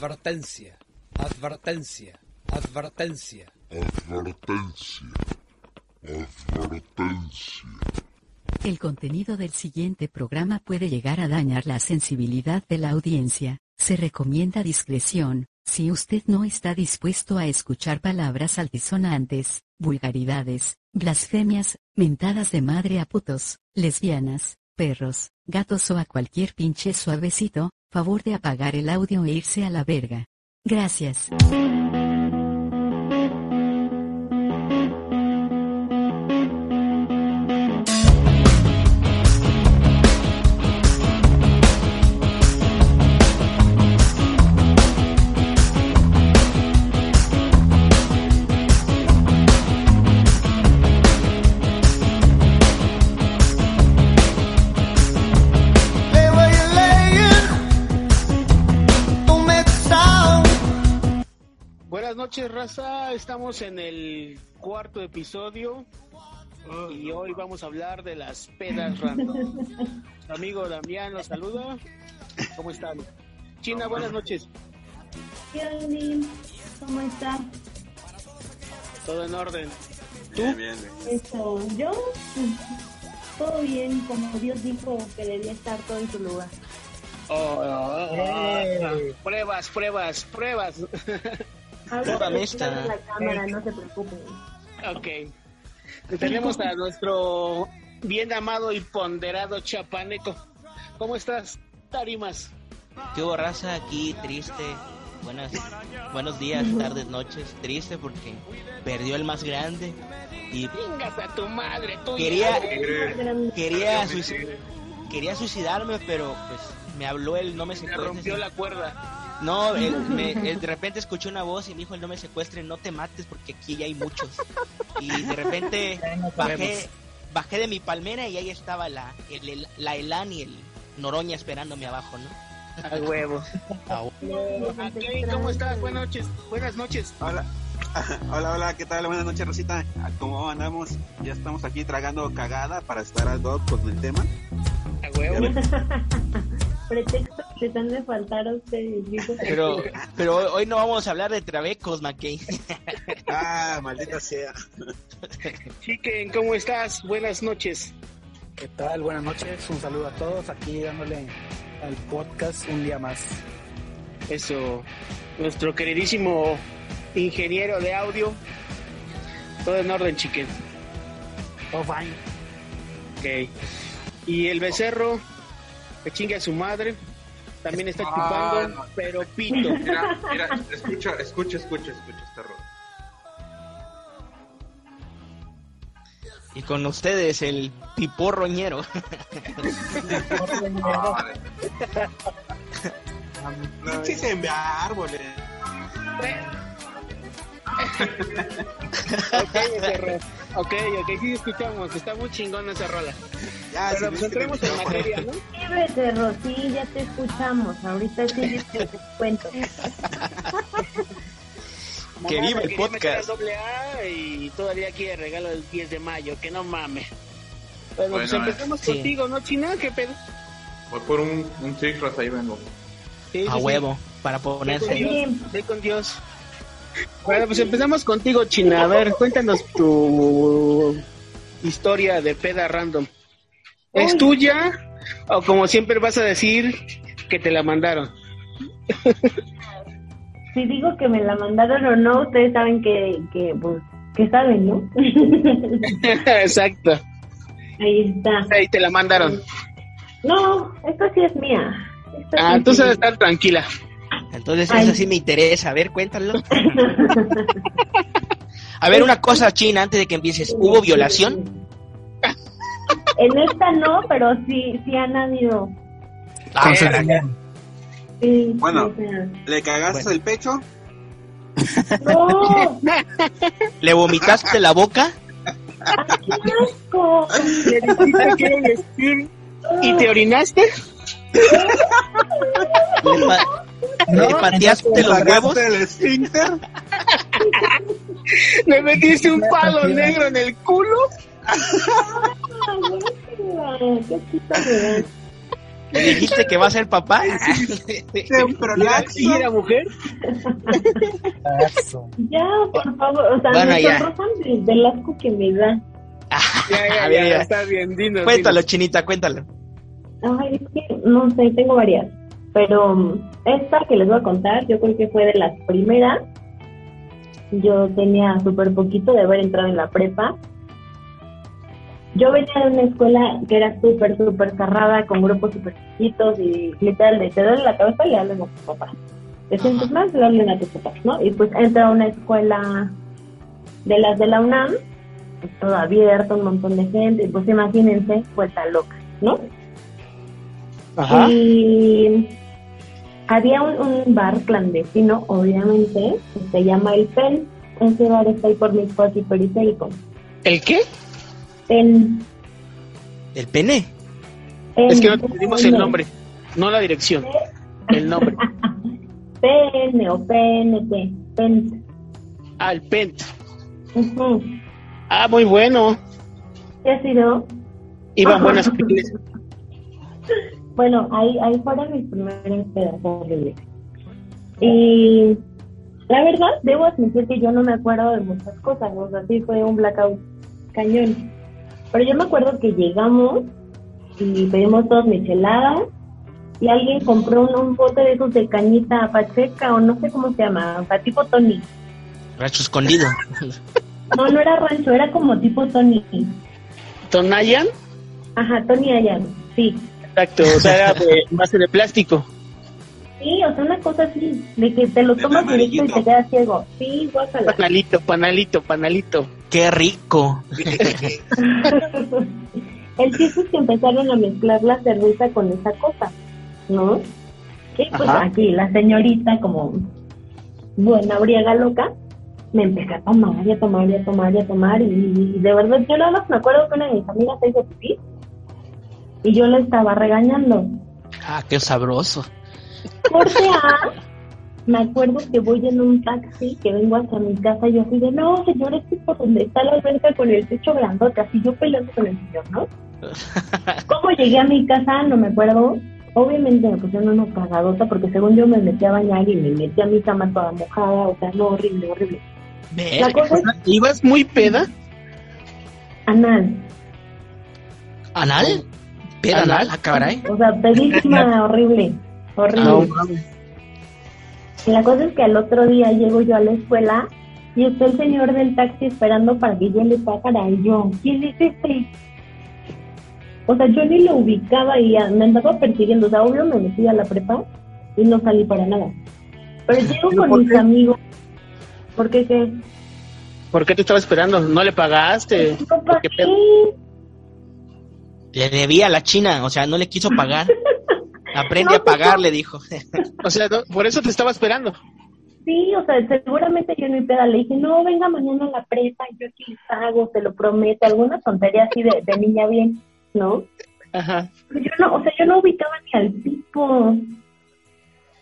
Advertencia, advertencia, advertencia. Advertencia. Advertencia. El contenido del siguiente programa puede llegar a dañar la sensibilidad de la audiencia. Se recomienda discreción. Si usted no está dispuesto a escuchar palabras altisonantes, vulgaridades, blasfemias, mentadas de madre a putos, lesbianas, perros, gatos o a cualquier pinche suavecito, favor de apagar el audio e irse a la verga. Gracias. Raza. Estamos en el cuarto episodio y hoy vamos a hablar de las pedas random. Su amigo Damián los saluda. ¿Cómo están? China, buenas noches. ¿Qué onda, Lin? ¿Cómo está? Todo en orden. ¿Tú? Eso, yo, todo bien, como Dios dijo que debía estar todo en su lugar. Oh, oh, oh. Pruebas, pruebas, pruebas. Ahorita Toda quito la cámara, no se preocupen. ok. Tenemos a nuestro bien amado y ponderado chapaneco. ¿Cómo estás, Tarimas? ¿Qué hubo, raza? Aquí triste. Buenas, buenos días, tardes, noches. Triste porque perdió el más grande y Vengas a tu madre, tú. quería quería quería suicidarme, pero pues me habló el no me Me secuestres. rompió la cuerda. No, él, me- él de repente escuché una voz y me dijo el no me secuestres, no te mates porque aquí ya hay muchos. Y de repente bajé bajé de mi palmera y ahí estaba la el, el- la Elan y el Noroña esperándome abajo, ¿no? Al huevo. Ok, ¿Cómo estás? Buenas noches. Buenas noches. Hola. Hola, hola, ¿qué tal? Buenas noches, Rosita. ¿Cómo andamos? Ya estamos aquí tragando cagada para estar al dog con el tema. A huevo. Pretexto les han de faltar a ustedes. Pero pero hoy- hoy no vamos a hablar de trabecos, McKay. Ah, maldita sea. Chiquen, ¿cómo estás? Buenas noches. ¿Qué tal? Buenas noches, un saludo a todos, aquí dándole al podcast un día más. Eso, nuestro queridísimo ingeniero de audio. Todo en orden, chiquen. Oh, fine. Ok. Y el becerro, que chingue a su madre. También está Ah, chupando, no. pero pito. Mira, mira, escucha, escucha, escucha, escucha esta rola. Y con ustedes el piporroñero. Pinches en árboles. Ok. Ok, ok, sí escuchamos. Está muy chingón esa rola. Ya, Pero pues entremos en materia, ¿no? Sí, becerro, sí, ya te escuchamos. Ahorita sí te cuento. Que Mamá viva el podcast. doble A y todavía quiere regalo del 10 de mayo, que no mames. Bueno, pues Bueno, empezamos sí. contigo, ¿no, China? ¿Qué pedo? Voy por un, un ahí vengo. Sí, A sí, sí. huevo, para Ve con ponerse. Dios, ve con Dios. Bueno, pues empezamos contigo, China. A ver, cuéntanos tu historia de peda random. ¿Es Uy. tuya o como siempre vas a decir que te la mandaron? Si digo que me la mandaron o no, ustedes saben que, que pues, que saben, ¿no? Exacto. Ahí está. Ahí te la mandaron. No, esta sí es mía. Esta Ah, sí entonces sí. estar tranquila. Entonces Ay. eso sí me interesa. A ver, cuéntalo. A ver, una cosa china antes de que empieces. ¿Hubo violación? En esta no, pero sí, sí han habido. Ah, Sí, Bueno. ¿Le cagaste Bueno. el pecho? ¡No! ¿Le vomitaste la boca? ¡Qué asco! ¿Le dijiste quiero vestir y te orinaste? ¿Le, pa- le pateaste los huevos? ¿Pagaste el esfínter? ¿Le metiste un palo negro en el culo? ¡Qué chido me dan! ¿Le dijiste que va a ser papá? Un prolaxo. ¿Y era mujer? Ya, por favor, o sea, Bueno, me ya. sonrojan de- del asco que me da. Ya, ya, A ver, ya, ya. está bien, dinos. Cuéntalo, chinita, cuéntalo. Ay, es que no sé, tengo varias. Pero mm, esta que les voy a contar, yo creo que fue de las primeras. Yo tenía súper poquito de haber entrado en la prepa. Yo venía de una escuela que era súper, súper cerrada, con grupos súper chiquitos y literal, de te duele la cabeza y le hablan a tus papás. Te sientes mal, le hablan a tus papás, ¿no? Y pues entra a una escuela de las de la UNAM, pues, todo abierto, un montón de gente, y pues imagínense, vuelta loca, ¿no? Ajá. Y había un, un bar clandestino, obviamente, que se llama El Pen. Ese bar está ahí por mi espacio periférico. ¿El qué? Pen. ¿El pene? Pen, Es que no te pedimos el nombre, no la dirección. El nombre. Pen o PNT. Pen. Ah, el Pent. Ujú. Ah, muy bueno. ¿Qué ha sido? Iban buenas pines. Bueno, ahí, ahí fueron mis primeras pedas horribles. Y la verdad, debo admitir que yo no me acuerdo de muchas cosas, o sea, sí fue un blackout cañón. Pero yo me acuerdo que llegamos y pedimos todos micheladas y alguien compró un, un bote de esos de cañita pacheca o no sé cómo se llama, o sea, tipo Tony. Racho escondido. No, no era rancho, era como tipo Tony. ¿Tonayan? Ajá, Tony Ayan, sí. Exacto, o sea, era de base de plástico. Sí, o sea, una cosa así, de que te lo tomas directo y te quedas ciego. Sí, guácala. Panalito, panalito, panalito. Qué rico. El chiste es que empezaron a mezclar la cerveza con esa cosa, ¿no? Y pues Ajá. aquí la señorita, como buena briaga loca, me empecé a tomar y a tomar y a tomar y a tomar. Y, y de verdad, yo nada más me acuerdo que una de mis amigas se hizo pipí y yo la estaba regañando. Ah, qué sabroso. Corte A, me acuerdo que voy en un taxi, que vengo hacia mi casa, y yo así de, no, señor, es que por donde está la alberca con el techo grandote, así yo peleando con el señor, ¿no? ¿Cómo llegué a mi casa? No me acuerdo. Obviamente me pusieron una cagadota porque según yo me metí a bañar y me metí a mi cama toda mojada, o sea, no, horrible, horrible. La cosa es ¿Ibas muy peda? anal, ¿Anal? ¿Peda anal? Ah, caray. o sea, pedísima, horrible, horrible. La cosa es que al otro día llego yo a la escuela y está el señor del taxi esperando para que yo le pagara. Y yo, ¿quién es este? O sea, yo ni lo ubicaba y me andaba persiguiendo. O sea, obvio me metí a la prepa y no salí para nada. Pero llego con mis amigos. ¿Por qué qué? ¿Por qué te estaba esperando? ¿No le pagaste? No ¿Por qué pedo? pagué. Le debía a la china, o sea, no le quiso pagar. Aprende a pagar, le dijo. O sea, no, por eso te estaba esperando. Sí, o sea, seguramente yo en mi peda le dije, no, venga mañana a la prepa, yo aquí les pago, te lo prometo. Alguna tontería así de, de niña bien, ¿no? Ajá. Pero yo no, o sea, yo no ubicaba ni al tipo.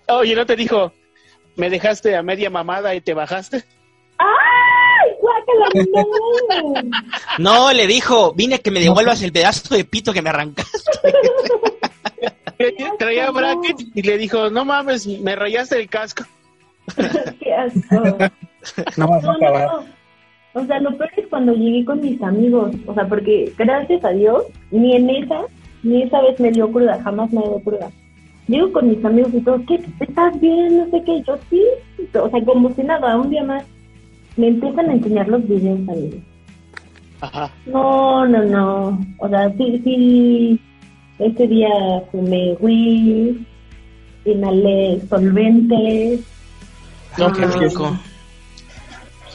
Oye, ¿no te dijo, me dejaste a media mamada y te bajaste? ¡Ay, guácala, no! No, le dijo, vine a que me devuelvas el pedazo de pito que me arrancaste. Traía bracket y le dijo, no mames, me rayaste el casco. ¡Qué asco! No No, no. O sea, lo peor es cuando llegué con mis amigos. O sea, porque gracias a Dios, ni en esa, ni esa vez me dio cruda, jamás me dio cruda. Llego con mis amigos y todo, ¿qué? ¿Estás bien? No sé qué. Yo sí. O sea, como si nada, un día más. Me empiezan a enseñar los videos a mí. Ajá. No, no, no. O sea, sí, sí. Ese día fumé weed, inhalé solventes. No, qué Ah, rico.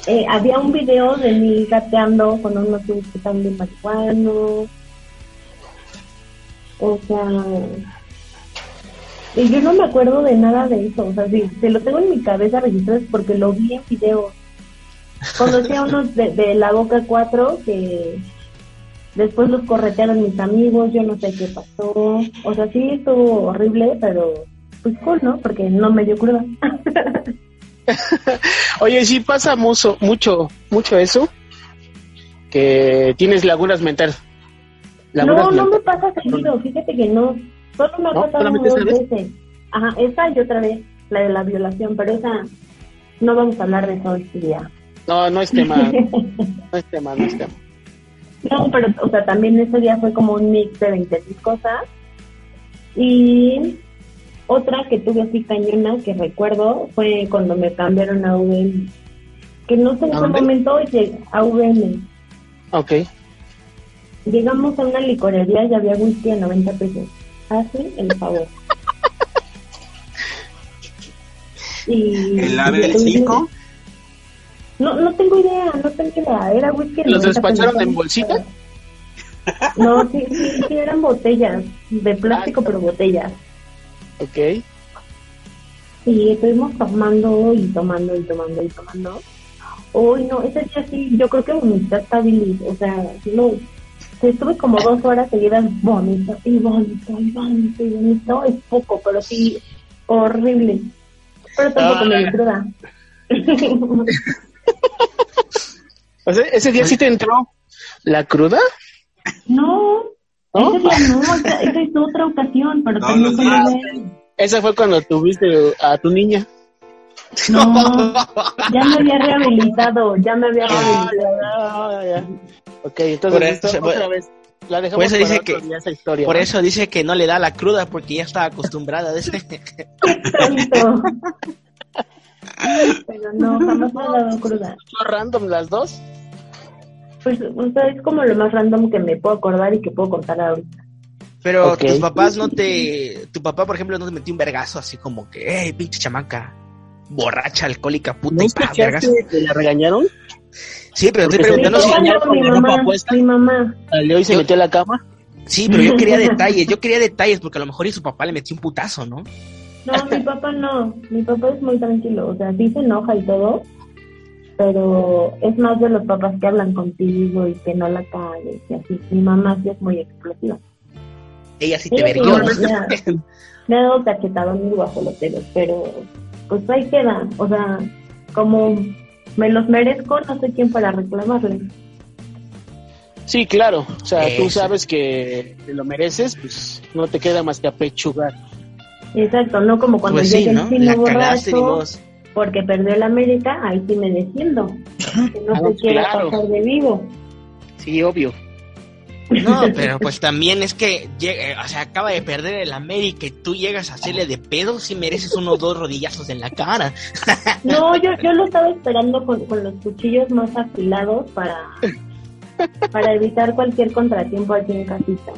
eh, había un video de mí gateando con unos güeyes que están de marihuanos. O sea, y yo no me acuerdo de nada de eso. O sea, si, si lo tengo en mi cabeza registrado es porque lo vi en video. Conocí a unos de, de la Boca 4 que después los corretearon mis amigos, yo no sé qué pasó. O sea, sí estuvo horrible, pero pues cool, ¿no? Porque no me dio cruda. Oye, sí pasa mucho, mucho, mucho eso, que tienes lagunas mentales. No, Lagunas no me mentales. pasa seguido, fíjate que no. Solo me ha ¿No? pasado ¿Solamente dos veces. Ajá, esa y otra vez, la de la violación, pero esa no vamos a hablar de eso este día. No, no es tema. no es tema, no es tema. No, pero, o sea, también ese día fue como un mix de 20 cosas. Y otra que tuve así cañona que recuerdo fue cuando me cambiaron a VM. Que no sé en qué momento llegué a VM. Ok. Llegamos a una licorería y había whisky a 90 pesos. Hazme el favor. y, ¿El Label 5? No, no tengo idea, no tengo idea. Era whisky ¿Los 90 despacharon en bolsita? No, sí, sí, sí, eran botellas, de plástico, pero botellas. Ok. Y estuvimos tomando y tomando y tomando y tomando. Uy, no, ese día sí, yo creo que vomité hasta bilis, o sea, no. Estuve como dos horas seguidas vomito y vomito y vomito y vomito. Es poco, pero sí, horrible. Pero tampoco me dio cruda. O sea, ese día sí te entró la cruda. no, ¿No? ese día no, esa, esa es otra ocasión, pero No, también no, fue no. de- Esa fue cuando tuviste a tu niña. No, ya me había rehabilitado, ya me había Ah, rehabilitado. ya, ya, ya. Ok, entonces Por esto- otra vez. La dejamos Por eso dice que- día esa historia. Por ¿no? eso dice que no le da la cruda porque ya está acostumbrada a ese. Tonto. Pero no, jamás me ha dado cruda. ¿Fue random las dos? Pues, o sea, es como lo más random que me puedo acordar y que puedo contar ahorita. Pero Ok. tus papás no te. Tu papá, por ejemplo, no te metió un vergazo así como que, hey, pinche chamaca, borracha, alcohólica, puta ¿No y pa, vergazo. que la regañaron? Sí, pero estoy Porque Mi preguntando si. mi ropa mamá, mi mamá. Salió y se Yo- metió a la cama. Sí, pero yo quería detalles, yo quería detalles porque a lo mejor y su papá le metió un putazo, ¿no? No, mi papá no. Mi papá es muy tranquilo. O sea, sí se enoja y todo, pero es más de los papás que hablan contigo y que no la calles y así. Mi mamá sí es muy explosiva. Ella sí te verguió, ¿no? me ha- dado cachetadones guajoloteros, pero pues ahí queda. O sea, como me los merezco, no sé quién para reclamarle. Sí, claro. O sea, tú sabes que te lo mereces, pues no te queda más que apechugar. Exacto, no como cuando Pues llegué sí, ¿no? La borracho porque perdió el América, ahí sí me defiendo. Que no Ah, se quiera claro. pasar de vivo. Sí, obvio. No, pero pues también es que, llega- o sea, acaba de perder el América y tú llegas a hacerle de pedo, si mereces unos dos rodillazos en la cara. No, yo, yo lo estaba esperando con, con los cuchillos más afilados para, para evitar cualquier contratiempo aquí en casita.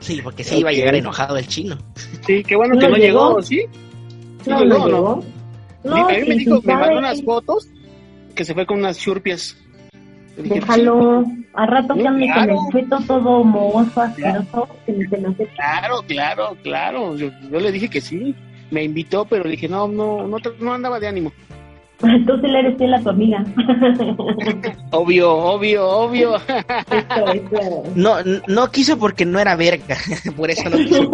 Sí, porque sí iba a llegar enojado el chino. Sí, qué bueno ¿No que no llegó? llegó, ¿sí? Sí No, llegó, no ¿no? llegó. No, a mí me dijo, me mandó unas fotos que se fue con unas churpias. Déjalo, a rato que ande claro. con el feto todo mohoso, asqueroso, que ni se. Claro, claro, claro. Yo, yo le dije que sí. Me invitó, pero le dije, no, no, no, te- no andaba de ánimo. Tú sí le eres fiel a tu amiga. Obvio, obvio, obvio. Eso, eso. No, no quiso porque no era verga, por eso no quiso.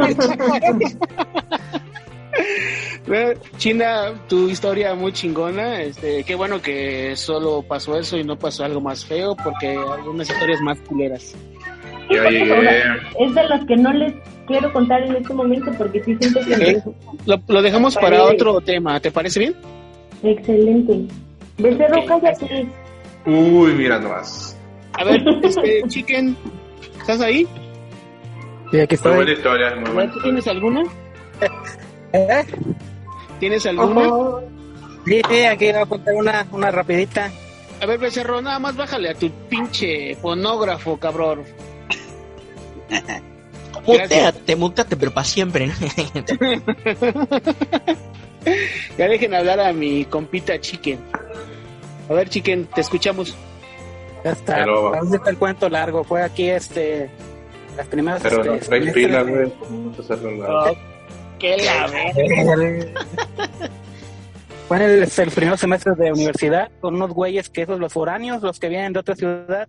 China, tu historia muy chingona. Este, qué bueno que solo pasó eso y no pasó algo más feo, porque hay algunas historias más culeras. Llegué. Es de las que no les quiero contar en este momento porque sí siento que... ¿Eh? Lo, lo dejamos para otro tema, ¿te parece bien? Excelente. Becerro, cállate. Uy, mira nomás. A ver, este, Chicken, ¿estás ahí? Sí, aquí Muy buena estoy. historia, muy buena ¿Tú historia. tienes alguna? ¿Eh? ¿Tienes alguna? Ojo. Sí, sí, aquí voy a contar una, una rapidita. A ver, Becerro, nada más bájale a tu pinche fonógrafo, cabrón. Muteate, muteate, pero para siempre. ¿no? Ya dejen hablar a mi compita Chicken. A ver, Chicken, te escuchamos. Ya está. Pero- Vamos a hacer el cuento largo. Fue aquí este. Las primeras. Pero no este, semestres pila, de- güey. ¿Cómo te hacerlo largo? ¡Qué la Fue en el, el primer semestre de universidad con unos güeyes que esos los foráneos, los que vienen de otra ciudad.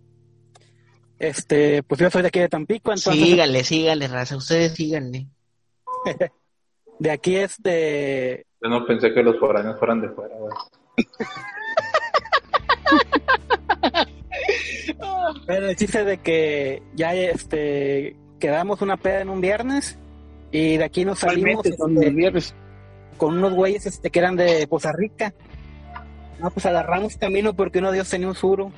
Este, pues yo soy de aquí de Tampico, entonces síganle, síganle, raza, ustedes síganle. de aquí este Yo no pensé que los foráneos fueran de fuera, güey. Pero el chiste de que ya este quedamos una peda en un viernes Y de aquí nos salimos este, viernes. con unos güeyes este, que eran de Poza Rica. No, pues agarramos camino porque uno de ellos tenía un suru.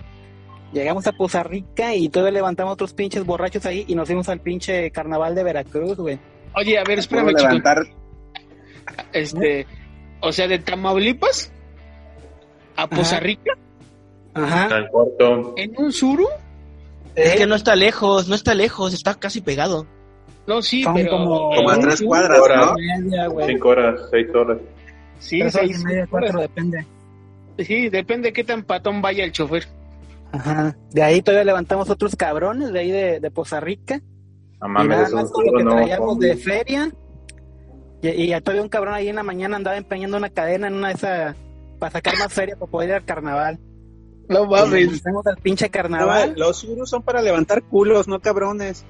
Llegamos a Poza Rica y todavía levantamos otros pinches borrachos ahí y nos fuimos al pinche carnaval de Veracruz, güey. Oye, a ver, ¿Puedo espérame, chico. levantar? Este, o sea, de Tamaulipas a Poza Ajá. Rica Ajá. Tan corto. en un suru. Es que no está lejos, no está lejos, está casi pegado. No, sí, Son pero como- Como a tres cuadras, Ahora. ¿no? Media, güey. Cinco horas, seis horas. Sí, Tres horas seis y media, cuatro, horas. depende. Sí, depende de qué tan patón vaya el chofer. Ajá. De ahí todavía levantamos otros cabrones, de ahí de, de Poza Rica. No y mames, nada más con lo que no. traíamos de feria. Y, y todavía un cabrón ahí en la mañana andaba empeñando una cadena en una de esas para sacar más feria para poder ir al carnaval. No Y Fuimos al pinche No, carnaval. los surus son para levantar culos, no cabrones.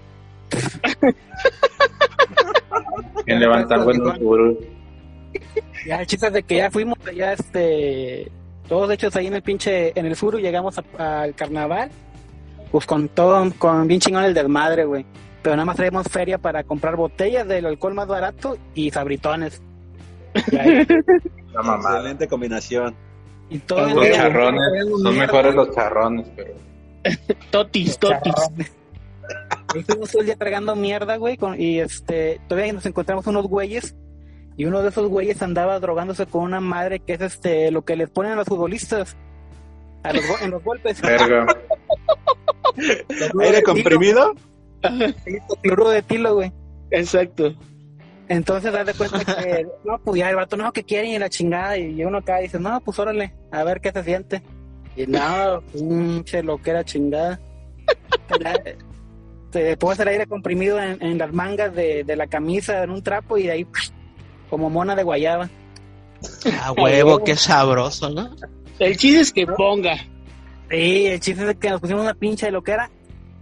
¿Quién levanta buenos seguros? Ya el chiste es de que ya fuimos allá, este, todos hechos ahí en el pinche, en el sur, y llegamos al carnaval, pues con todo, con bien chingón el desmadre, güey. Pero nada más traemos feria para comprar botellas del alcohol más barato y sabritones. Y, ahí- La mamada. Excelente combinación. y todo Los día- charrones, son mierda, mejores los charrones, pero Totis, totis. fuimos todo el día tragando mierda, güey, con- y este, todavía nos encontramos unos güeyes, y uno de esos güeyes andaba drogándose con una madre que es este, lo que les ponen a los futbolistas. A los, go- en los golpes. verga. ¿Aire comprimido? Cloruro de tilo, güey. Exacto. Entonces, haz de cuenta que, no, pues ya el vato, no, que quieren y la chingada. Y uno acá dice, no, pues órale, a ver qué se siente. Y no, pinche lo que era chingada. Te pones el aire comprimido en, en las mangas de, de la camisa, en un trapo, y de ahí, como mona de guayaba. A huevo, qué sabroso, ¿no? El chiste es que ponga. Sí, el chiste es que nos pusimos una pinche de lo que era.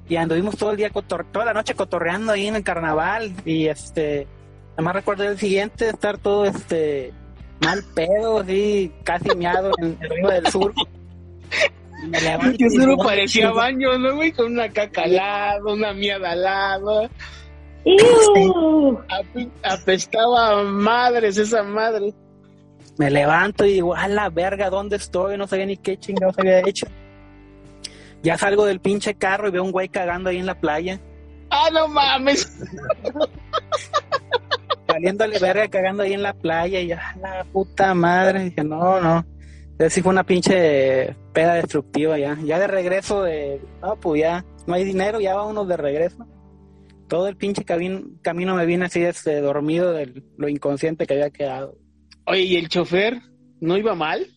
Y anduvimos todo el día, cotor- toda la noche cotorreando ahí en el carnaval. Y este, nada más recuerdo el siguiente estar todo este mal pedo, así, casi miado en el río del sur. Y me levanto Que y solo parecía "Ay, baño, ¿no, güey? Con una caca al lado, una mierda al lado. Apestaba a madres esa madre. Me levanto y digo, a la verga, ¿dónde estoy? No sabía ni qué chingados había hecho. Ya salgo del pinche carro y veo un güey cagando ahí en la playa. ¡Ah, no mames! saliéndole verga cagando ahí en la playa y ya la puta madre dije no no Entonces sí fue una pinche peda destructiva ya ya de regreso de no pues ya no hay dinero ya vámonos de regreso todo el pinche cabin- camino me vine así este, dormido de lo inconsciente que había quedado Oye, ¿y el chofer no iba mal?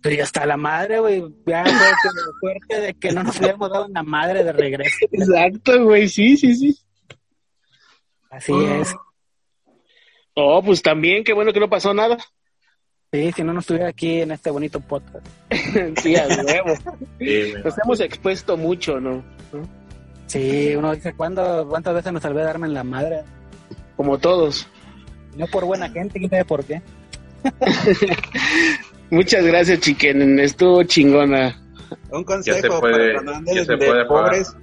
Pero ya hasta la madre güey ya que suerte de que no nos hubiéramos dado la madre de regreso Exacto, güey, sí, sí, sí. así es Oh, pues también, qué bueno que no pasó nada. sí si no no estuviera aquí en este bonito podcast sí, a huevo. Sí, Nos hemos expuesto mucho, ¿no? sí uno dice ¿cuándo, cuántas veces me salvé de darme en la madre Como todos. No por buena gente, quién sabe por qué. Muchas gracias, chiquen. Estuvo chingona. Un consejo puede, para se de puede pobres.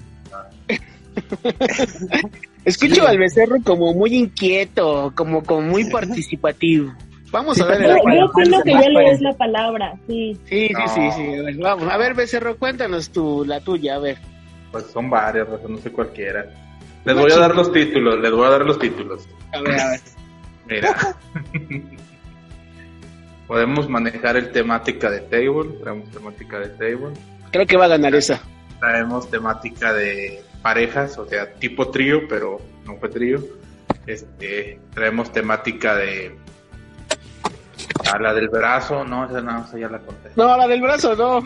Escucho al becerro como muy inquieto, como, como muy participativo. Vamos a darle Yo, yo opino que ya le des la palabra, sí. Sí, sí, No. sí, sí. A ver, vamos. A ver, becerro, cuéntanos tú, la tuya, a ver. Pues son varias, o sea, no sé cualquiera. Les voy a dar los títulos, les voy a dar los títulos. A ver, a ver. Mira. Podemos manejar el temática de table, traemos temática de table, Creo que va a ganar esa. traemos temática de parejas, o sea, tipo trío, pero no fue trío. Este, traemos temática de a la del brazo, no, esa no, esa ya la conté. No, la del brazo, no.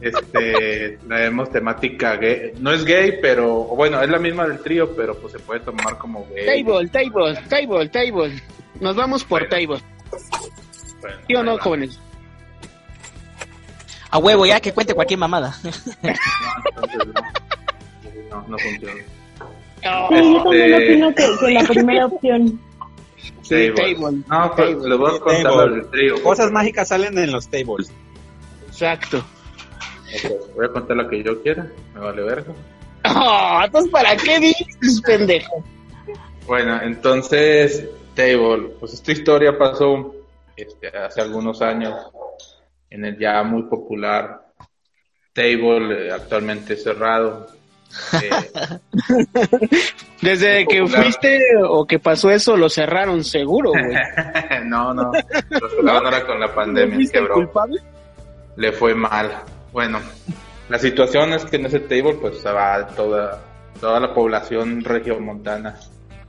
Este, traemos temática gay, no es gay, pero bueno, es la misma del trío, pero pues se puede tomar como gay. Table, table, table, table. Nos vamos por table. Bueno, ¿Sí o no, va. jóvenes? A huevo, ya que cuente cualquier mamada. No, entonces no, no, no funciona. No, Sí, yo también Este- opino que, que la primera opción. sí, Table. table. No, pues les voy a contar Table. del trío. Cosas mágicas salen en los tables. Exacto. Ok, Voy a contar lo que yo quiera, me vale verga. Oh, entonces, ¿para qué dices, pendejo? Bueno, entonces, Table, pues esta historia pasó este, hace algunos años en el ya muy popular Table, eh, actualmente cerrado. Eh, Desde que Popular. fuiste o que pasó eso, lo cerraron seguro, güey. no, no, lo cerraron ahora con la pandemia, ¿Fuiste el quebró. culpable? le fue mal. Bueno, la situación es que en ese table pues va toda, toda la población regiomontana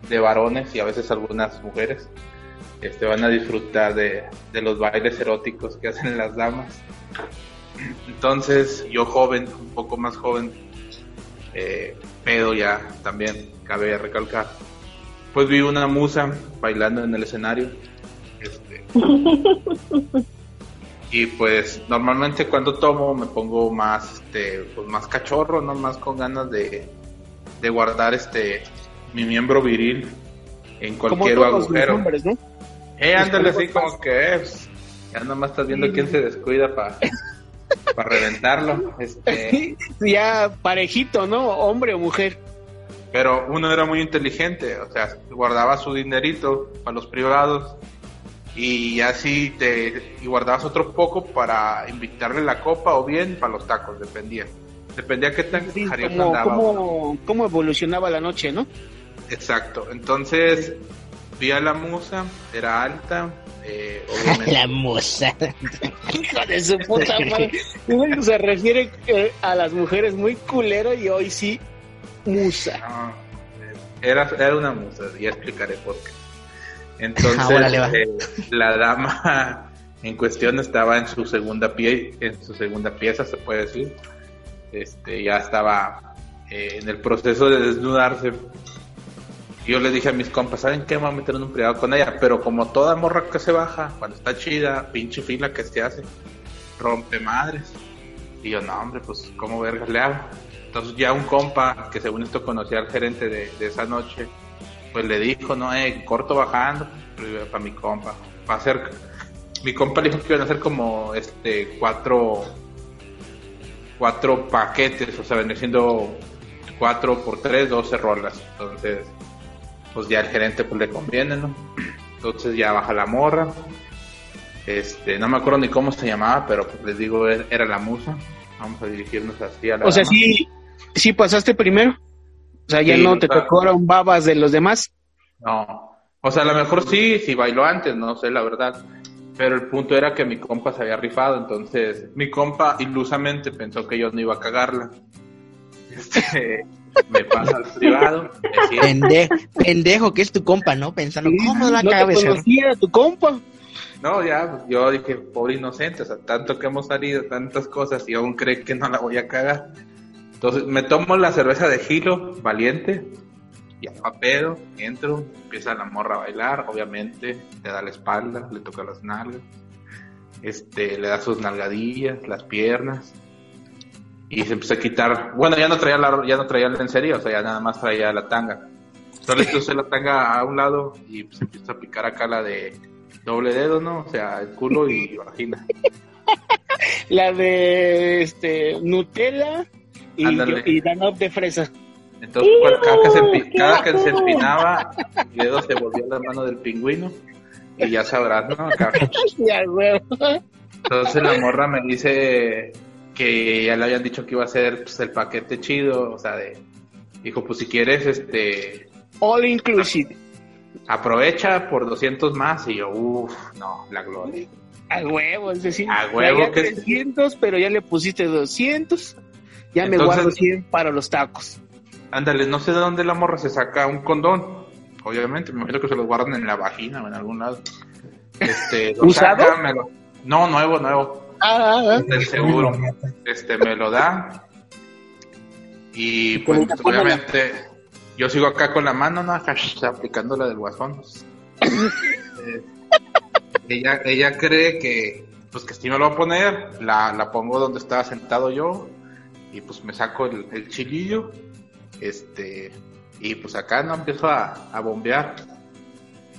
de varones y a veces algunas mujeres este, van a disfrutar de, de los bailes eróticos que hacen las damas. Entonces yo joven, un poco más joven, eh, pedo ya también, cabe recalcar, pues vi una musa bailando en el escenario. Este, y pues normalmente cuando tomo me pongo más este pues más cachorro no más con ganas de, de guardar este mi miembro viril en Como cualquier los agujero hombres, ¿no? Eh ándale así como que es ya nomás estás viendo quién se descuida para para reventarlo este ya parejito, ¿no? Hombre o mujer. pero uno era muy inteligente o sea guardaba su dinerito para los privados y así te y guardabas otro poco para invitarle la copa o bien para los tacos dependía dependía qué tan Sí, como, andaba cómo, cómo evolucionaba la noche, ¿no? exacto entonces vi a la musa era alta eh, obviamente La musa. Hijo de su puta madre. Se refiere eh, a las mujeres muy culero y hoy sí, musa. no, era, era una musa ya explicaré por qué entonces Ah, órale, va. eh, la dama en cuestión estaba en su segunda pie en su segunda pieza se puede decir este ya estaba eh, en el proceso de desnudarse yo le dije a mis compas saben qué me voy a meter en un privado con ella pero como toda morra que se baja cuando está chida pinche fila que se hace rompe madres. Y yo no hombre pues cómo vergas le hago entonces ya un compa que según esto conocía al gerente de, de esa noche pues le dijo, no, eh, corto bajando, para mi compa. Va a ser, mi compa le dijo que iban a hacer como, este, cuatro, cuatro paquetes, o sea, venir siendo cuatro por tres, doce rolas. Entonces, pues ya el gerente pues le conviene, ¿no? Entonces ya baja la morra. Este, no me acuerdo ni cómo se llamaba, pero pues les digo, er- era la musa. Vamos a dirigirnos así a la O sea, dama. sí, sí pasaste primero. O sea, ya Sí, no te sea- tocaron babas de los demás. No. O sea, a lo mejor sí, si bailó antes, no sé, la verdad. Pero el punto era que mi compa se había rifado, entonces mi compa ilusamente pensó que yo no iba a cagarla. Este, me pasa al privado, me siento. Pendejo, pendejo que es tu compa, ¿no? Pensando, ¿cómo la no te cabe ese? conocía tu compa. No, ya, yo dije, pobre inocente, o sea, tanto que hemos salido, tantas cosas, y aún cree que no la voy a cagar. Entonces me tomo la cerveza de Gilo, valiente, y a pedo, entro, empieza la morra a bailar, obviamente, le da la espalda, le toca las nalgas, este, le da sus nalgadillas, las piernas, y se empieza a quitar, bueno, ya no traía la, ya no traía la lencería, o sea, ya nada más traía la tanga. Entonces le puse la tanga a un lado y pues empieza a picar acá la de doble dedo, ¿no? O sea, el culo y vagina. La de este Nutella y, y Danop de fresa. Entonces, cada, que se, se empinaba, el dedo se volvió la mano del pingüino. Y ya sabrás, ¿no? Acá. Entonces la morra me dice que ya le habían dicho que iba a ser pues, el paquete chido, o sea, de... Dijo, pues si quieres, este... All inclusive. Aprovecha por 200 más. Y yo, uff, no, la gloria. A huevo, es decir, A huevo que- 300, pero ya le pusiste 200. Ya me guardo 100 para los tacos. Ándale, no sé de dónde la morra se saca un condón. Obviamente, me imagino que se los guardan en la vagina o en algún lado. Este, lo ¿Usado? saca, me lo- No, nuevo, nuevo. Ah, ah, Del seguro. Este, me lo da. Y pues, obviamente, yo sigo acá con la mano, ¿no? Aplicando la del guasón. Eh, ella, ella cree que, pues que sí me lo voy a poner. La, la pongo donde estaba sentado yo. Y pues me saco el, el chilillo. Este, y pues acá no empiezo a, a bombear.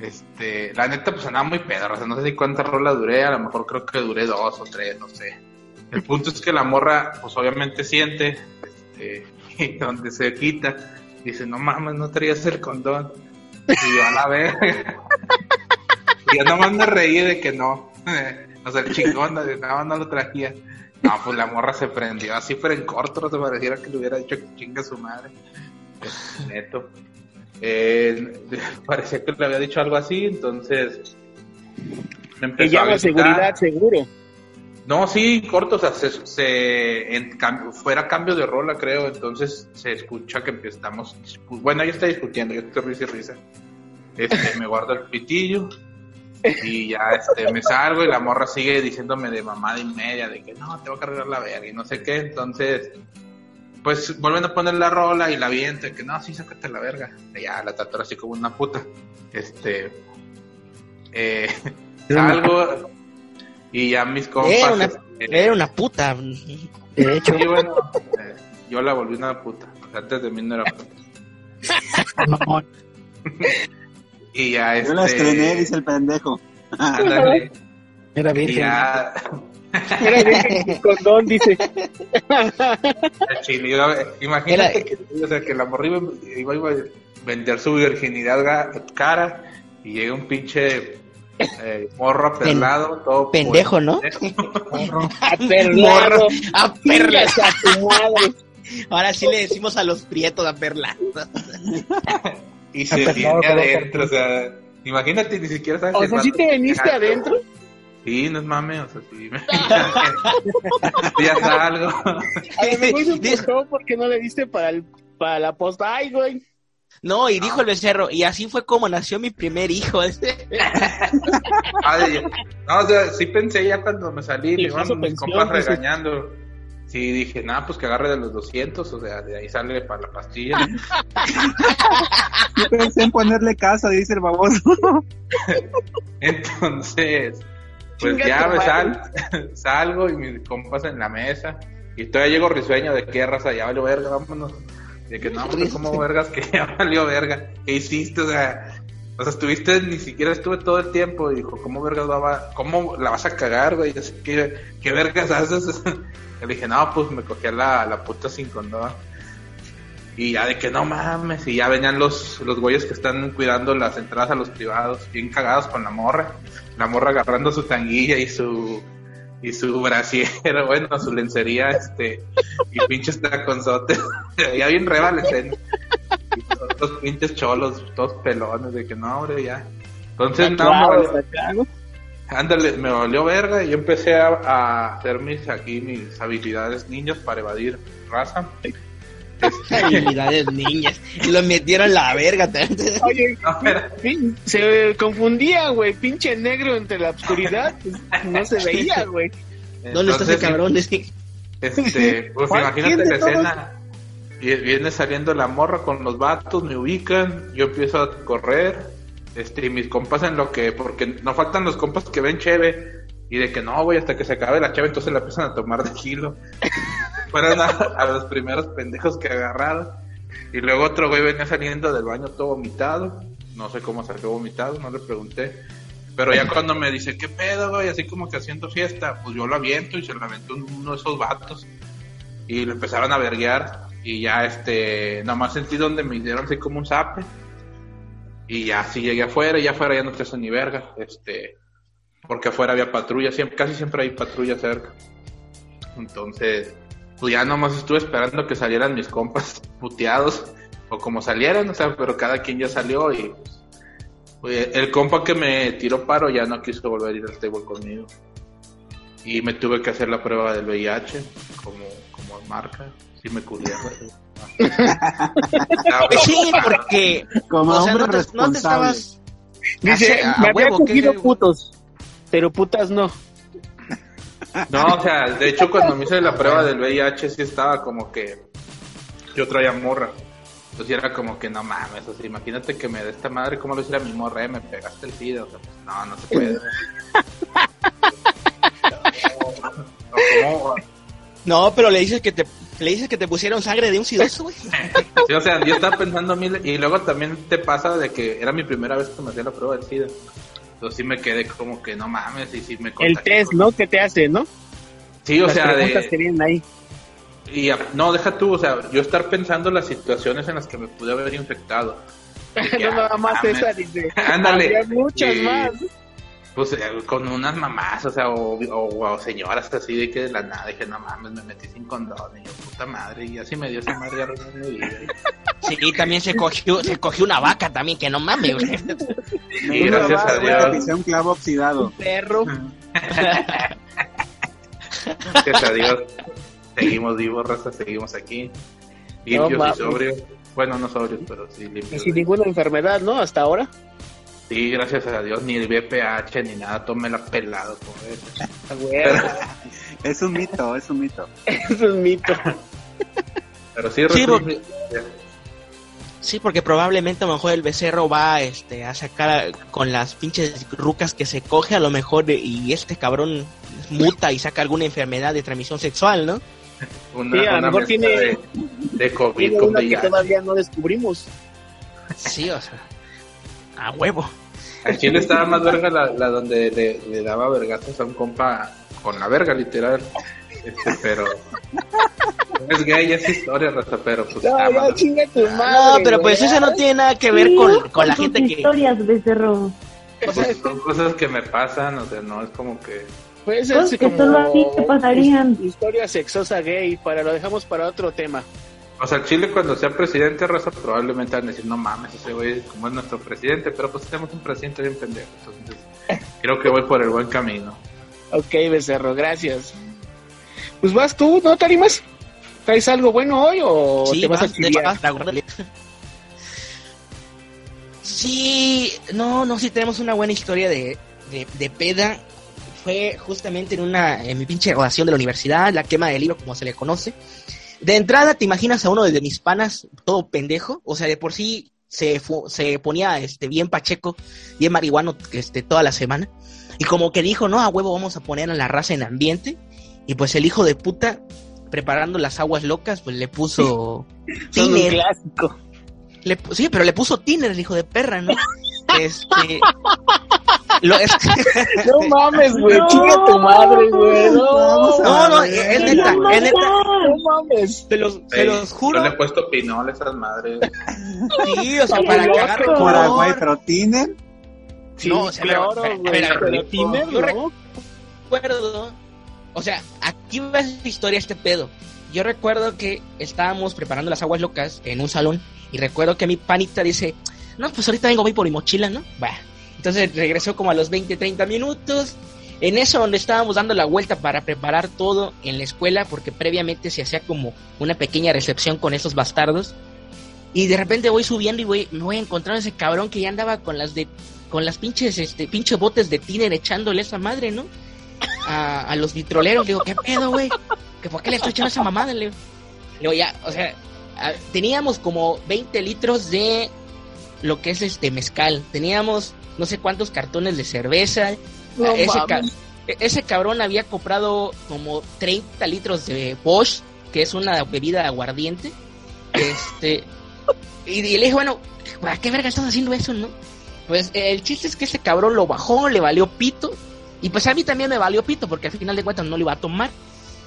Este, la neta, pues andaba muy pedro, o sea, no sé ni cuántas rolas duré, a lo mejor creo que duré dos o tres, no sé. El punto es que la morra, pues obviamente siente, este, y donde se quita, dice, no mames, no traías el condón. Y yo a la vez. Y yo nomás me reí de que no. O sea, el chingón, de nada no lo trajía. No, pues la morra se prendió así, pero en corto, no se pareciera que le hubiera dicho que chinga su madre. Es neto. Eh, parecía que le había dicho algo así, entonces. me Que empezó a llama gritar. seguridad, seguro. No, sí, corto, o sea, se, se- en cambio, fuera cambio de rola, creo, entonces se escucha que estamos, bueno, ella está discutiendo, yo estoy risa y risa. Este, me guardo el pitillo y ya, este, me salgo y la morra sigue diciéndome de mamada y media, de que no, te voy a cargar la verga y no sé qué, entonces, pues vuelven a poner la rola y la viento, y que no, sí, sácate la verga. Y ya, la trató así como una puta. Este, eh, salgo y ya mis compas. Era una, este, era una puta. De hecho, Sí, bueno, eh, yo la volví una puta. Antes de mí no era puta. Y ya este. Yo la estrené, dice el pendejo. ándale, Era y virgen. ya. Era condón, dice. imagínate Era- que, o sea, que la morra iba, iba- a vender su virginidad cara y llega un pinche eh, morro aperlado, todo pendejo, ¿no? pendejo. Aperlado. Morro, a perla. Chingas a tu madre. Ahora sí le decimos a los prietos a perla. y se Aperlado viene adentro, o sea, imagínate, ni siquiera sabes O si sea, ¿sí vato- te veniste adentro? Sí, no es mame, o sea, sí. ya salgo. A lo mejor se empujó porque no le diste para, el, para la posta. Ay, güey. No, y dijo el becerro, y así fue como nació mi primer hijo. Ay, no, o sea, sí pensé ya cuando me salí, me Hizo iban mis compas dice. regañando. Sí, dije, nada, pues que agarre de los 200, o sea, de ahí sale para la pastilla. Yo pensé en ponerle casa, dice el baboso. Entonces, pues ya me sal, salgo y mis compas en la mesa. Y todavía llego risueño de qué raza, ya valió verga, vámonos. De que no, hombre, como vergas que ya valió verga. ¿Qué hiciste? O sea, o sea, estuviste, ni siquiera estuve todo el tiempo. Y dijo, ¿cómo vergas la va, cómo la vas a cagar, güey? Que, ¿qué vergas haces? Le dije, no, pues me cogí a la, la puta sin condón. Y ya de que no mames, y ya venían los, los güeyes que están cuidando las entradas a los privados, bien cagados con la morra. La morra agarrando su tanguilla y su y su brasier, bueno, su lencería, este, y pinches taconzotes. ya bien todos los pinches cholos, todos pelones, de que no, hombre, ya. Entonces, no, ¿no? ándale, me valió verga y yo empecé a, a hacer mis, aquí mis habilidades ninjas para evadir raza. Habilidades niñas. Y lo metieron la verga. Oye, no, se confundía, güey. Pinche negro entre la oscuridad. pues, no se veía, güey. ¿Dónde está ese entonces, cabrón? Este, pues imagínate ¿Quién de la escena. Y viene saliendo la morra con los vatos, me ubican, yo empiezo a correr, este, y mis compas en lo que, porque no faltan los compas que ven cheve, y de que no, güey, hasta que se acabe la cheve, entonces la empiezan a tomar de kilo. Fueron a, a los primeros pendejos que agarraron. Y luego otro güey venía saliendo del baño todo vomitado, no sé cómo salió vomitado, no le pregunté. Pero ya cuando me dice, ¿qué pedo, güey? Así como que haciendo fiesta, pues yo lo aviento y se lo aventó uno de esos vatos. Y lo empezaron a verguear. Y ya, este, nomás sentí donde me dieron así como un zape. Y ya, sí llegué afuera, y ya afuera ya no te hace ni verga. Este, porque afuera había patrulla, siempre, casi siempre hay patrulla cerca. Entonces, pues ya nomás estuve esperando que salieran mis compas puteados. O como salieran, o sea, pero cada quien ya salió y pues, el compa que me tiró paro ya no quiso volver a ir al table conmigo. Y me tuve que hacer la prueba del VIH como, como marca. Sí me curé. Sí, porque. Como o sea, no te, no te responsable. estabas. Dice, a- a me había cogido putos. Pero putas no. No, o sea, de hecho cuando me hice la prueba del VIH sí estaba como que yo traía morra. Entonces era como que no mames, o sea, imagínate que me dé esta madre, ¿cómo lo hiciera mi morra? Eh, me pegaste el SIDA, o sea, pues, no, no se puede. No, pero le dices que te. Le dices que te pusieron sangre de un sidoso, güey. Sí, o sea, yo estaba pensando mil, y luego también te pasa de que era mi primera vez que me hacía la prueba del SIDA. Entonces sí me quedé como que no mames, y sí me El test, ¿no? Que te hace, ¿no? Sí, o Las sea, preguntas de, que vienen ahí. Y a- no, deja tú, o sea, yo estar pensando las situaciones en las que me pude haber infectado. No nada más ah, esa, mames. dice. Ándale. Había muchas Y, más. Pues eh, con unas mamás, o sea, o, o- o señoras así de que de la nada dije, no mames, me metí sin condón. Y yo, puta madre, y así me dio esa madre arruinó mi vida. Sí, y también se cogió, se cogió una vaca también, que no mames, güey. Y gracias a Dios, Pisé un clavo oxidado. Perro. gracias a Dios, seguimos vivos, raza, seguimos aquí. Limpios y sobrios. Bueno, no sobrios, pero sí Y limpios. sin ninguna enfermedad, ¿no? Hasta ahora. Sí, gracias a Dios, ni el BPH ni nada, tómela pelado, joder. Ah, güey, Es un mito, es un mito. Es mito. Pero sí, Sí, porque- Sí, porque probablemente a lo mejor el becerro va este, a sacar a- con las pinches rucas que se coge, a lo mejor, y este cabrón muta y saca alguna enfermedad de transmisión sexual, ¿no? una, Sí, a lo mejor tiene- de, de COVID Tiene con una que todavía no descubrimos. Sí, o sea, a huevo. En Chile estaba más verga la, la donde le, le daba vergazos a un compa con la verga, literal. Este, pero. Es gay, es historia, raza, pero pues. No, tu madre. No, pero pues eso no tiene nada que ver Sí, con, con la gente que... historias, becerro. O sea, Pues, son cosas que me pasan, o sea, no es como que. Cosas así que como solo a ti te pasarían. his- Historia sexosa gay, para lo dejamos para otro tema. O sea, Chile cuando sea presidente, raza, probablemente van a decir, no mames, ese güey como es nuestro presidente, pero pues tenemos un presidente bien pendejo. Entonces, creo que voy por el buen camino. Ok, becerro, gracias. Pues vas tú, ¿no te animas? ¿Traes algo bueno hoy o Sí, te vas a vas, chilear? Dragon. Sí, no, no, sí tenemos una buena historia de, de, de peda. Fue justamente en una, en mi pinche graduación de la universidad, la quema del libro, como se le conoce. De entrada, te imaginas a uno de mis panas, todo pendejo, o sea, de por sí se, fu- se ponía este, bien pacheco, bien marihuano este, toda la semana. Y como que dijo, no, a huevo vamos a poner a la raza en ambiente. Y pues el hijo de puta, preparando las aguas locas, pues le puso tiner. clásico. Le sí, pero le puso tiner, el hijo de perra, ¿no? Este. Lo- es- No mames, güey, No. chinga tu madre, güey. No, no, no, es ¡Te neta, a es neta. matar! no mames. Se los, Ey, los juro. Yo le he puesto pinol a esas madres. Sí, o sea, para que agarre color. agua, pero tiner. Sí, No, o sea, claro, a ver, güey, a ver, yo- ¿no? recuerdo, o sea, aquí va esta historia, este pedo. Yo recuerdo que estábamos preparando las aguas locas en un salón y recuerdo que mi panita dice, no, pues ahorita vengo, voy por mi mochila, ¿no? Bah. Entonces regresó como a los 20, 30 minutos. En eso donde estábamos dando la vuelta para preparar todo en la escuela, porque previamente se hacía como una pequeña recepción con esos bastardos. Y de repente voy subiendo y voy, me voy a encontrar a ese cabrón que ya andaba con las de con las pinches, este, pinches botes de tiner echándole esa madre, ¿no? A, a los vitroleros, le digo, ¿qué pedo, güey? ¿Que ¿Por qué le estoy echando esa mamada? Le digo, ya, o sea, a- teníamos como 20 litros de lo que es este mezcal, teníamos no sé cuántos cartones de cerveza, No ese, ese cabrón había comprado como 30 litros de Bosch, que es una bebida aguardiente, este, y, y le dije, bueno, ¿para qué verga estás haciendo eso, no? Pues eh, el chiste es que ese cabrón lo bajó, le valió pito. Y pues a mí también me valió pito, porque al final de cuentas no lo iba a tomar.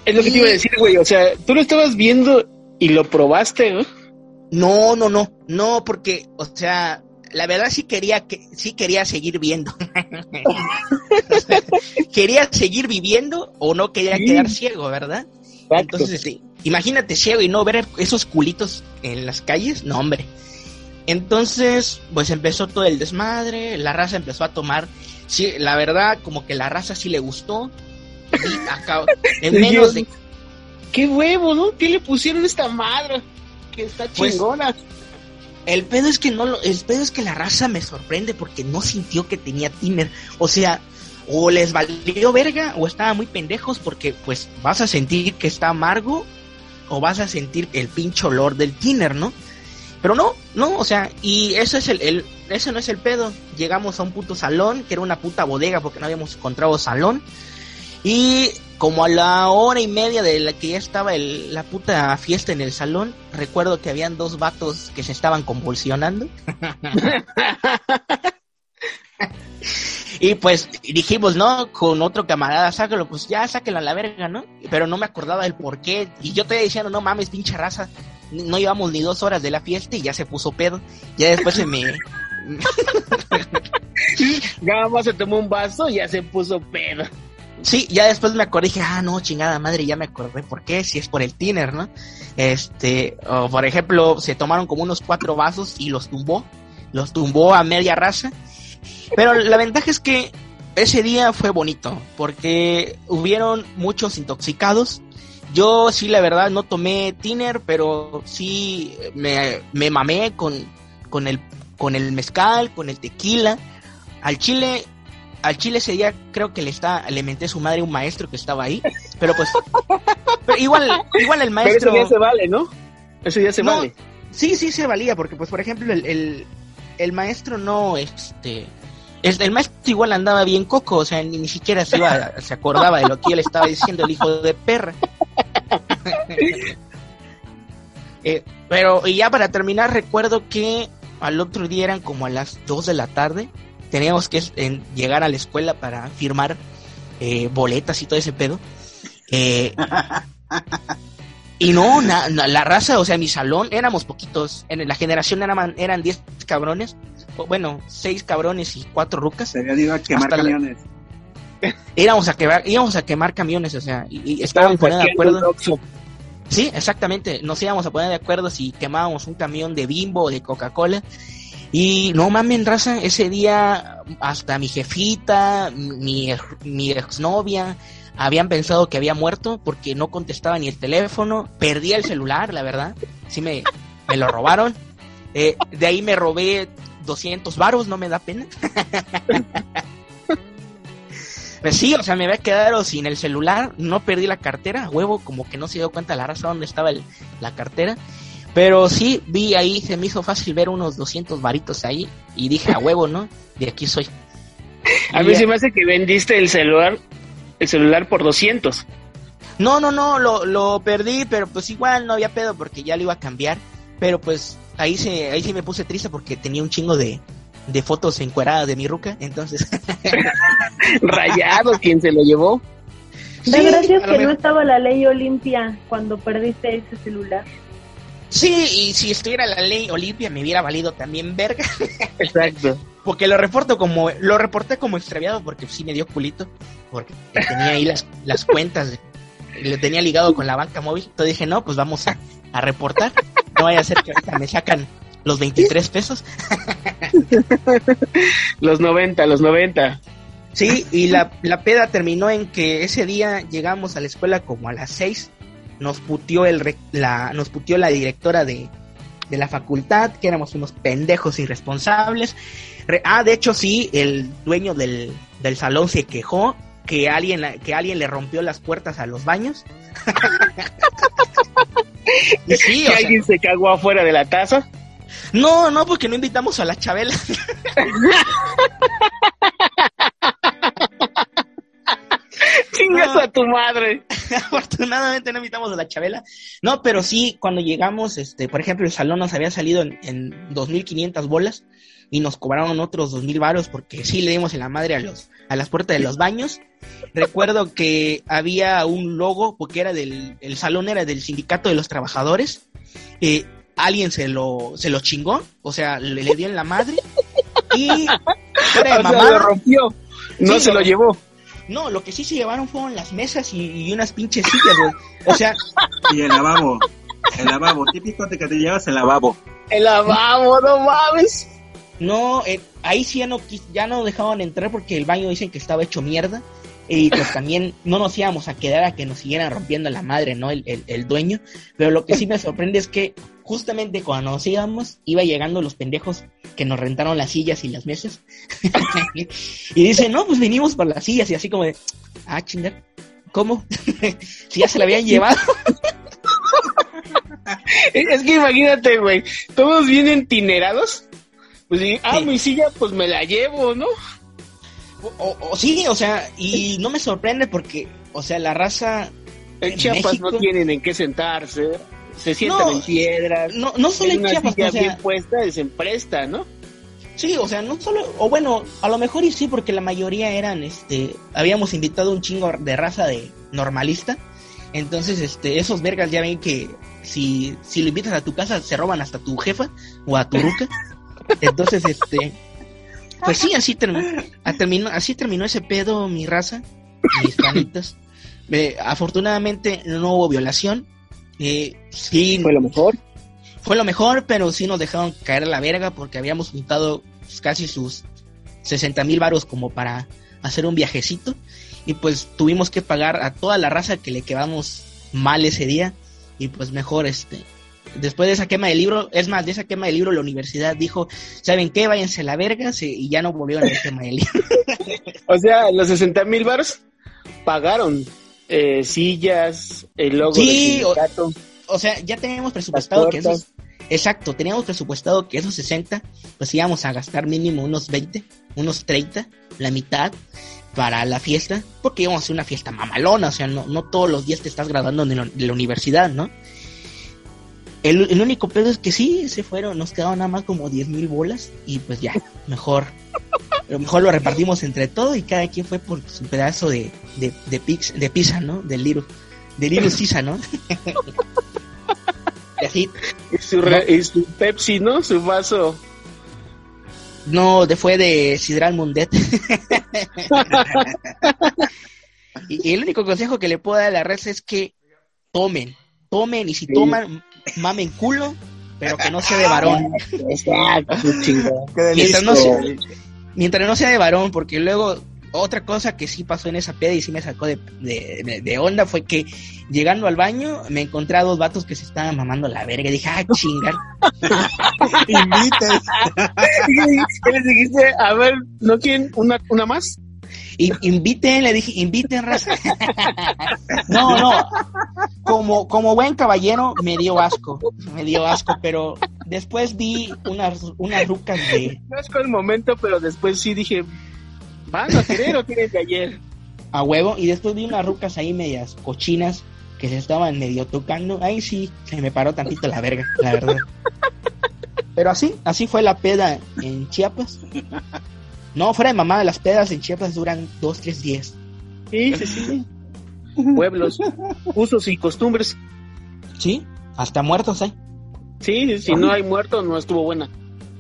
Es lo que te iba a decir, güey. O sea, tú lo estabas viendo y lo probaste, ¿no? No, no, no, no, porque, o sea, la verdad sí quería que, sí quería seguir viendo. Quería seguir viviendo o no quería Sí. quedar ciego, ¿verdad? Exacto. Entonces, este, imagínate ciego y no ver esos culitos en las calles, no, hombre. Entonces, pues empezó todo el desmadre, la raza empezó a tomar, sí, la verdad, como que la raza sí le gustó. Y acá, en Sí, menos de Qué huevo, ¿no? ¿Qué le pusieron a esta madre? Que está Pues, chingona. El pedo es que no lo, el pedo es que la raza me sorprende porque no sintió que tenía tiner. O sea, o les valió verga o estaban muy pendejos porque pues vas a sentir que está amargo o vas a sentir el pinche olor del tiner, ¿no? Pero no, no, o sea, y eso es el, el eso no es el pedo. Llegamos a un puto salón, que era una puta bodega porque no habíamos encontrado salón. Y como a la hora y media de la que ya estaba el- la puta fiesta en el salón, recuerdo que habían dos vatos que se estaban convulsionando. y pues dijimos, no, con otro camarada, sácalo, pues ya sáquelo a la verga, ¿no? Pero no me acordaba del por qué. Y yo te diciendo, no mames, pinche raza, no llevamos ni dos horas de la fiesta y ya se puso pedo. Ya después se me... Nada más se tomó un vaso y ya se puso pedo. Sí, ya después me acordé, dije, ah, no, chingada madre, ya me acordé por qué, si es por el tiner, ¿no? Este, por ejemplo, se tomaron como unos cuatro vasos y los tumbó, los tumbó a media raza. Pero la ventaja es que ese día fue bonito, porque hubieron muchos intoxicados. Yo sí, la verdad, no tomé tiner, pero sí me, me mamé con, con, el, con el mezcal, con el tequila. Al chile, al chile ese día creo que le está, le menté a su madre un maestro que estaba ahí, pero pues, pero igual, igual el maestro. Pero ese día se vale, ¿no? Ese día se No, vale. Sí, sí se valía, porque pues por ejemplo el, el, el maestro no, este, el, el maestro igual andaba bien coco, o sea, ni, ni siquiera se iba, se acordaba de lo que yo le estaba diciendo el hijo de perra. Eh, pero y ya para terminar recuerdo que al otro día eran como a las 2 de la tarde, teníamos que en- llegar a la escuela para firmar eh, boletas y todo ese pedo. Eh, y no, na- na- la raza, o sea, mi salón éramos poquitos. En la generación eran, eran 10 cabrones. Bueno, 6 cabrones y 4 rucas. Se había ido a quemar Hasta la- camiones. Íbamos a quemar, íbamos a quemar camiones, o sea, y, y estaban poniendo de acuerdo. Sí, exactamente. Nos íbamos a poner de acuerdo si quemábamos un camión de Bimbo o de Coca-Cola. Y no mamen, raza, ese día hasta mi jefita, mi, mi exnovia, habían pensado que había muerto porque no contestaba ni el teléfono. Perdí el celular, la verdad. Sí me, me lo robaron. Eh, de ahí me robé 200 varos, no me da pena. Pues sí, o sea, me había quedado sin el celular, no perdí la cartera, huevo, como que no se dio cuenta la raza dónde estaba el- la cartera. Pero sí, vi ahí, se me hizo fácil ver unos 200 varitos ahí y dije, a huevo, ¿no? De aquí soy. A mí ya- se me hace que vendiste el celular, el celular por 200. No, no, no, lo, lo perdí, pero pues igual no había pedo porque ya lo iba a cambiar. Pero pues ahí se, ahí sí me puse triste porque tenía un chingo de, de fotos encueradas de mi ruca, entonces... Rayado quien se lo llevó. La Sí, gracia es a lo que no estaba la ley Olimpia cuando perdiste ese celular. Sí, y si estuviera la ley Olimpia me hubiera valido también verga. Exacto. Porque lo reporto como, lo reporté como extraviado porque sí me dio culito. Porque tenía ahí las, las cuentas, le tenía ligado con la banca móvil. Entonces dije, no, pues vamos a, a reportar. No vaya a ser que ahorita me sacan los 23 pesos. Los 90, los 90. Sí, y la, la peda terminó en que ese día llegamos a la escuela como a las 6. Nos puteó, el, la, nos puteó la directora de, de la facultad, que éramos unos pendejos irresponsables. Re- ah, de hecho sí, el dueño del, del salón se quejó que alguien, que alguien le rompió las puertas a los baños. y sí, ¿Que o sea, alguien se cagó afuera de la taza? no, no, porque no invitamos a la Chabela. Chingas No. a tu madre. Afortunadamente no invitamos a la Chabela. No, pero sí, cuando llegamos, este, por ejemplo, el salón nos había salido en, en 2.500 bolas y nos cobraron otros 2.000 varos porque sí le dimos en la madre a los a las puertas de los baños. Recuerdo que había un logo porque era del el salón era del sindicato de los trabajadores. Eh, alguien se lo se lo chingó, o sea, le, le dio en la madre y fuera de O sea, mamada, lo rompió. No Sí, se lo- lo llevó. No, lo que sí se llevaron fueron las mesas y, y unas pinches sillas, güey. O sea, Y el lavabo. El lavabo. Típico de que te llevas el lavabo. El lavabo, no mames. no, eh, ahí sí ya no, quis- ya no dejaban entrar porque el baño dicen que estaba hecho mierda. Y pues también no nos íbamos a quedar a que nos siguieran rompiendo la madre, ¿no? El, el, el dueño. Pero lo que sí me sorprende es que justamente cuando nos íbamos, iba llegando los pendejos que nos rentaron las sillas y las mesas. y dicen, no, pues venimos por las sillas. Y así como de, ah, chingar, ¿cómo? si ya se la habían llevado. Es que imagínate, güey. Todos vienen tinerados. Pues sí, ah, Sí. mi silla, pues me la llevo, ¿no? O, o- o sí, o sea, y no me sorprende porque, o sea, la raza En En Chiapas México- no tienen en qué sentarse. Se sientan No, en piedras. no, no solo en una Chiapas, o sea, bien puesta se presta, ¿no? sí, o sea, no solo, o bueno, a lo mejor y sí, porque la mayoría eran, este, habíamos invitado un chingo de raza de normalista, entonces, este, esos vergas ya ven que si, si lo invitas a tu casa, se roban hasta tu jefa o a tu ruca. Entonces, este, pues sí, así terminó, terminó, así terminó ese pedo, mi raza, mis panitas. Eh, afortunadamente no hubo violación. Eh, sí, Fue lo mejor. fue lo mejor, pero sí nos dejaron caer a la verga porque habíamos juntado pues, casi sus 60 mil varos como para hacer un viajecito y pues tuvimos que pagar a toda la raza que le quedamos mal ese día y pues mejor este después de esa quema de libro, es más, de esa quema de libro la universidad dijo, ¿saben qué? Váyanse a la verga se- y ya no volvieron a la quema de libro. O sea, los 60 mil bars pagaron eh, sillas, el logo Sí, del o- sindicato. O sea, ya teníamos presupuestado que esos Exacto, teníamos presupuestado que esos 60, pues íbamos a gastar mínimo unos 20, unos 30, la mitad para la fiesta, porque íbamos a hacer una fiesta mamalona, o sea, no, no todos los días te estás graduando de la, de la universidad, ¿no? El, el único pedo es que sí, se fueron, nos quedaron nada más como 10 mil bolas y pues ya, mejor. Pero mejor lo repartimos entre todos y cada quien fue por su pedazo de, de, de, pix- de pizza, ¿no? Del Liru. De Liru Sisa, ¿no? y así, Y su, re- y su Pepsi, ¿no? Su vaso. No, de, fue de Sidral Mundet. y, y el único consejo que le puedo dar a la red es que tomen, tomen y si toman, mamen culo, pero que no sea de varón. Exacto, chingón. mientras, no sea, mientras no sea de varón, porque luego otra cosa que sí pasó en esa peda y sí me sacó de, de- de- de onda fue que llegando al baño me encontré a dos vatos que se estaban mamando la verga. Dije, ah, chingar. Invites. ¿Qué les dijiste? A ver, ¿no quieren una, una más? Y, inviten, le dije, inviten, raza. no, no. Como, como buen caballero, me dio asco. Me dio asco, pero después vi unas, unas rucas de No es con el momento, pero después sí dije, ¿van a querer o tienen de ayer? a huevo. Y después vi unas rucas ahí medias cochinas que se estaban medio tocando. Ahí sí, se me paró tantito la verga, la verdad. Pero así, así fue la peda en Chiapas. No, fuera de mamá, las pedas en Chiapas duran dos, tres días. Sí, sí, sí. Pueblos, usos y costumbres. Sí, hasta muertos hay. Sí, si no hay muertos, no estuvo buena.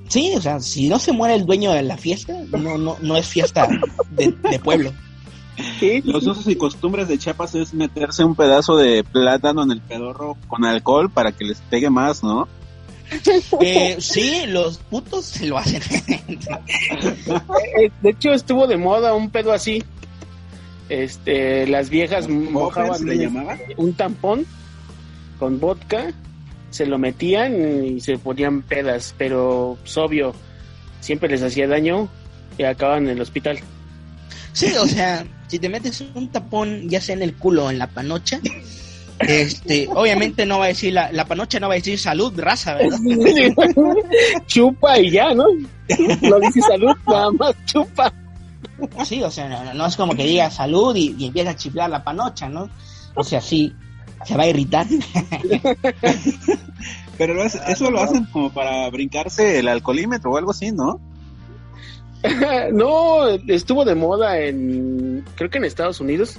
Sí, o sea, si no se muere el dueño de la fiesta, no, no, no es fiesta de, de pueblo. Sí, Los usos y costumbres de Chiapas es meterse un pedazo de plátano en el pedorro con alcohol para que les pegue más, ¿no? Eh, sí, los putos se lo hacen. Eh, De hecho, estuvo de moda un pedo así. Este, las viejas mojaban le un- llamaban? un tampón con vodka, se lo metían y se ponían pedas, pero es obvio, siempre les hacía daño y acaban en el hospital. Sí, o sea, si te metes un tapón, ya sea en el culo o en la panocha, este, obviamente no va a decir, la, la panocha no va a decir salud, raza, ¿verdad? chupa y ya, ¿no? No dice salud, nada más chupa. Sí, o sea, no, no es como que diga salud y, y empieza a chiflar la panocha, ¿no? O sea, sí, se va a irritar. Pero lo hace- eso lo hacen como para brincarse el alcoholímetro o algo así, ¿no? No, estuvo de moda en, creo que en Estados Unidos.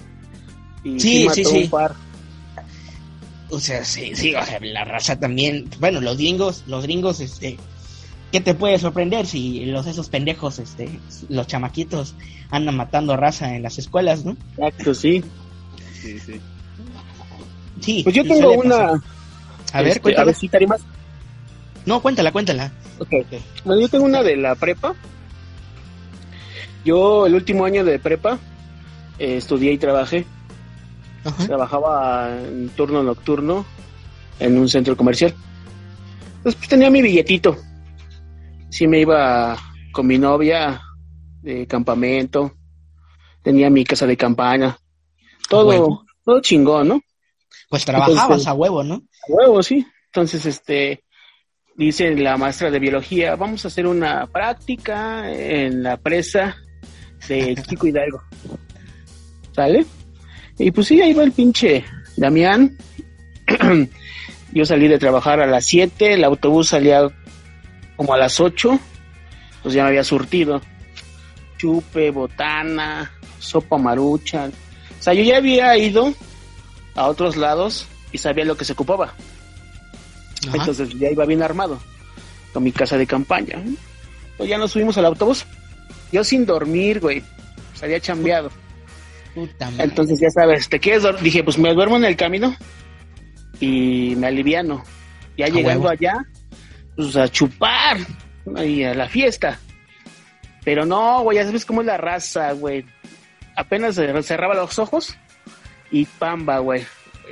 Y Sí, mató sí, sí. un par. O sea, sí, sí, o sea, la raza también, bueno, los gringos, los gringos, este, ¿qué te puede sorprender si los esos pendejos, este, los chamaquitos andan matando raza en las escuelas, ¿no? Exacto, sí. Sí, sí. Sí. Pues yo tengo una. pasar. A ver, este, cuéntala. a ver si te animas. No, cuéntala, cuéntala. Ok. Bueno, yo tengo una de la prepa. Yo, el último año de prepa, eh, estudié y trabajé. Ajá. Trabajaba en turno nocturno en un centro comercial. Entonces, pues tenía mi billetito. Sí, me iba con mi novia de campamento. Tenía mi casa de campaña. Todo, todo chingón, ¿no? Pues trabajabas Entonces- a huevo, ¿no? A huevo, sí. Entonces, este, dice la maestra de biología, vamos a hacer una práctica en la presa de Chico Hidalgo. ¿Sale? Y pues sí, ahí va el pinche Damián. Yo salí de trabajar a las 7, el autobús salía como a las 8, pues ya me había surtido. Chupe, botana, sopa maruchan. O sea, yo ya había ido a otros lados y sabía lo que se ocupaba. Ajá. Entonces ya iba bien armado con mi casa de campaña. Pues ya nos subimos al autobús. Yo sin dormir, güey. Salía chambeado. Puta madre. Entonces ya sabes, ¿te quieres dormir? Dije, pues me duermo en el camino y me aliviano. Ya llegando huevo. allá, pues a chupar y a la fiesta. Pero no, güey, ya sabes cómo es la raza, güey. Apenas cerraba los ojos y pamba, güey.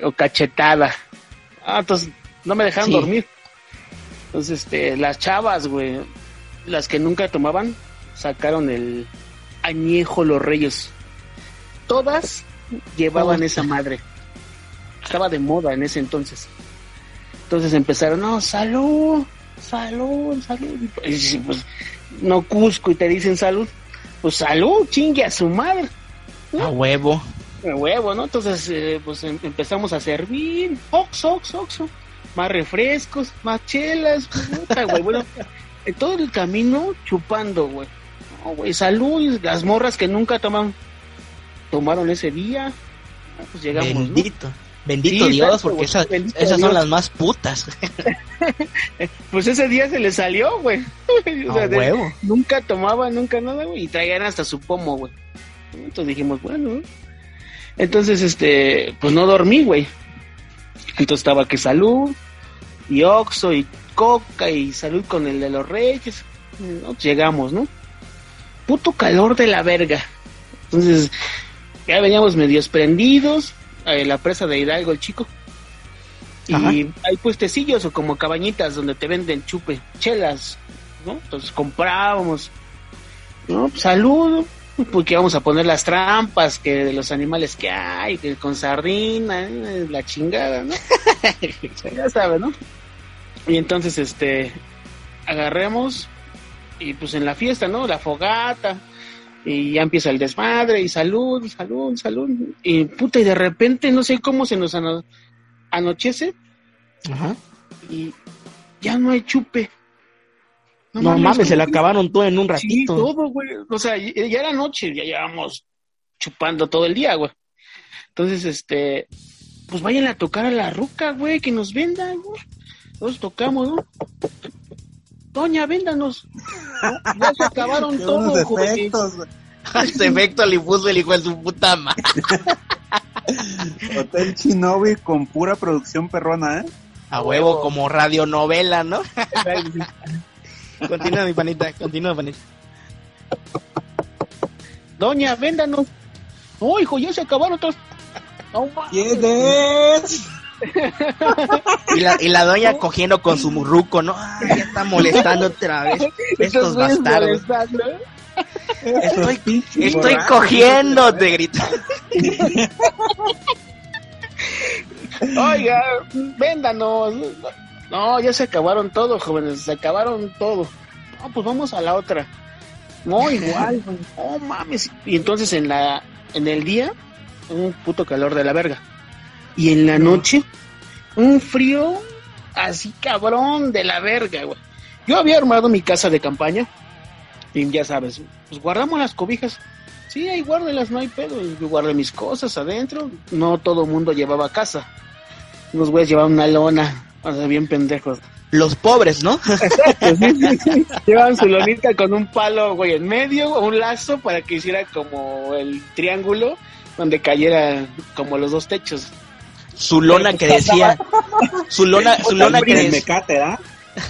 O cachetada. Ah, entonces no me dejaron Sí. dormir. Entonces, este, las chavas, güey, las que nunca tomaban, sacaron el añejo los reyes. Todas llevaban esa madre. Estaba de moda en ese entonces. Entonces empezaron, no, salud, salud, salud. Y sí, pues, no Cusco y te dicen salud. Pues salud, chingue a su madre. A huevo. A huevo, ¿no? Entonces, eh, pues em- empezamos a servir. Ox, ox, oxo. Más refrescos, más chelas. puta, güey. Bueno, todo el camino chupando, güey. No, güey, salud. Las morras que nunca toman, tomaron ese día. Ah, Pues llegamos, ¿no? Bendito. Bendito Sí, Dios, exacto, porque esas, Bendito esas Dios. son las más putas. Pues ese día se le salió, güey. O sea, de- huevo. Nunca tomaba, nunca nada, güey. Y traían hasta su pomo, güey. Entonces dijimos, bueno. Entonces, este, pues no dormí, güey. Entonces estaba que salud, y oxo, y coca, y salud con el de los reyes. ¿no? Pues Llegamos, ¿no? Puto calor de la verga. Entonces, ya veníamos medios prendidos. eh, la presa de Hidalgo, el chico. Y Ajá. hay puestecillos o como cabañitas donde te venden chupe, chelas, ¿no? Entonces comprábamos, ¿no? Pues, salud, porque vamos a poner las trampas que de los animales que hay, que con sardina, eh, la chingada, ¿no? ya sabes, ¿no? Y entonces, este, agarremos y pues en la fiesta, ¿no? La fogata y ya empieza el desmadre y salud, salud, salud. Y puta, y de repente no sé cómo se nos ano- anochece Ajá. y ya no hay chupe. No, mames, se la acabaron todo en un Sí, ratito. todo, güey. O sea, ya ya era noche, ya llevamos chupando todo el día, güey. Entonces, este, pues vayan a tocar a la ruca, güey, que nos vendan, güey. Nos tocamos, ¿no? Doña, véndanos. ¿no? Ya se acabaron Qué todo, buenos güey. efectos. Este efecto le puso el hijo de su puta madre. Hotel Chinobi con pura producción perrona, ¿eh? A huevo, como radionovela, ¿no? continúa, mi panita, continúa, panita. Doña, véndanos. No, hijo, ya se acabaron todos. No. ¿Quién es? Y la, y la doña cogiendo con su murruco, ¿no? Ay, ya está molestando otra vez. Estos bastardos. molestando. Estoy, cogiendo, te grita. Oiga, véndanos. No, ya se acabaron todo, jóvenes, se acabaron todo. No, pues vamos a la otra. No, igual, no mames. Y entonces en la en el día un puto calor de la verga. Y en la noche un frío así cabrón de la verga, güey. Yo había armado mi casa de campaña y ya sabes, pues guardamos las cobijas. Sí, ahí guárdelas, no hay pedo. Yo guardé mis cosas adentro. No todo mundo llevaba casa. Unos güeyes llevaban una lona, o sea, bien pendejos. Los pobres, ¿no? Llevaban su lonita con un palo, güey, en medio, un lazo para que hiciera como el triángulo donde cayera como los dos techos. Su lona que decía. Su lona, su lona que decía. mecate, ¿ah?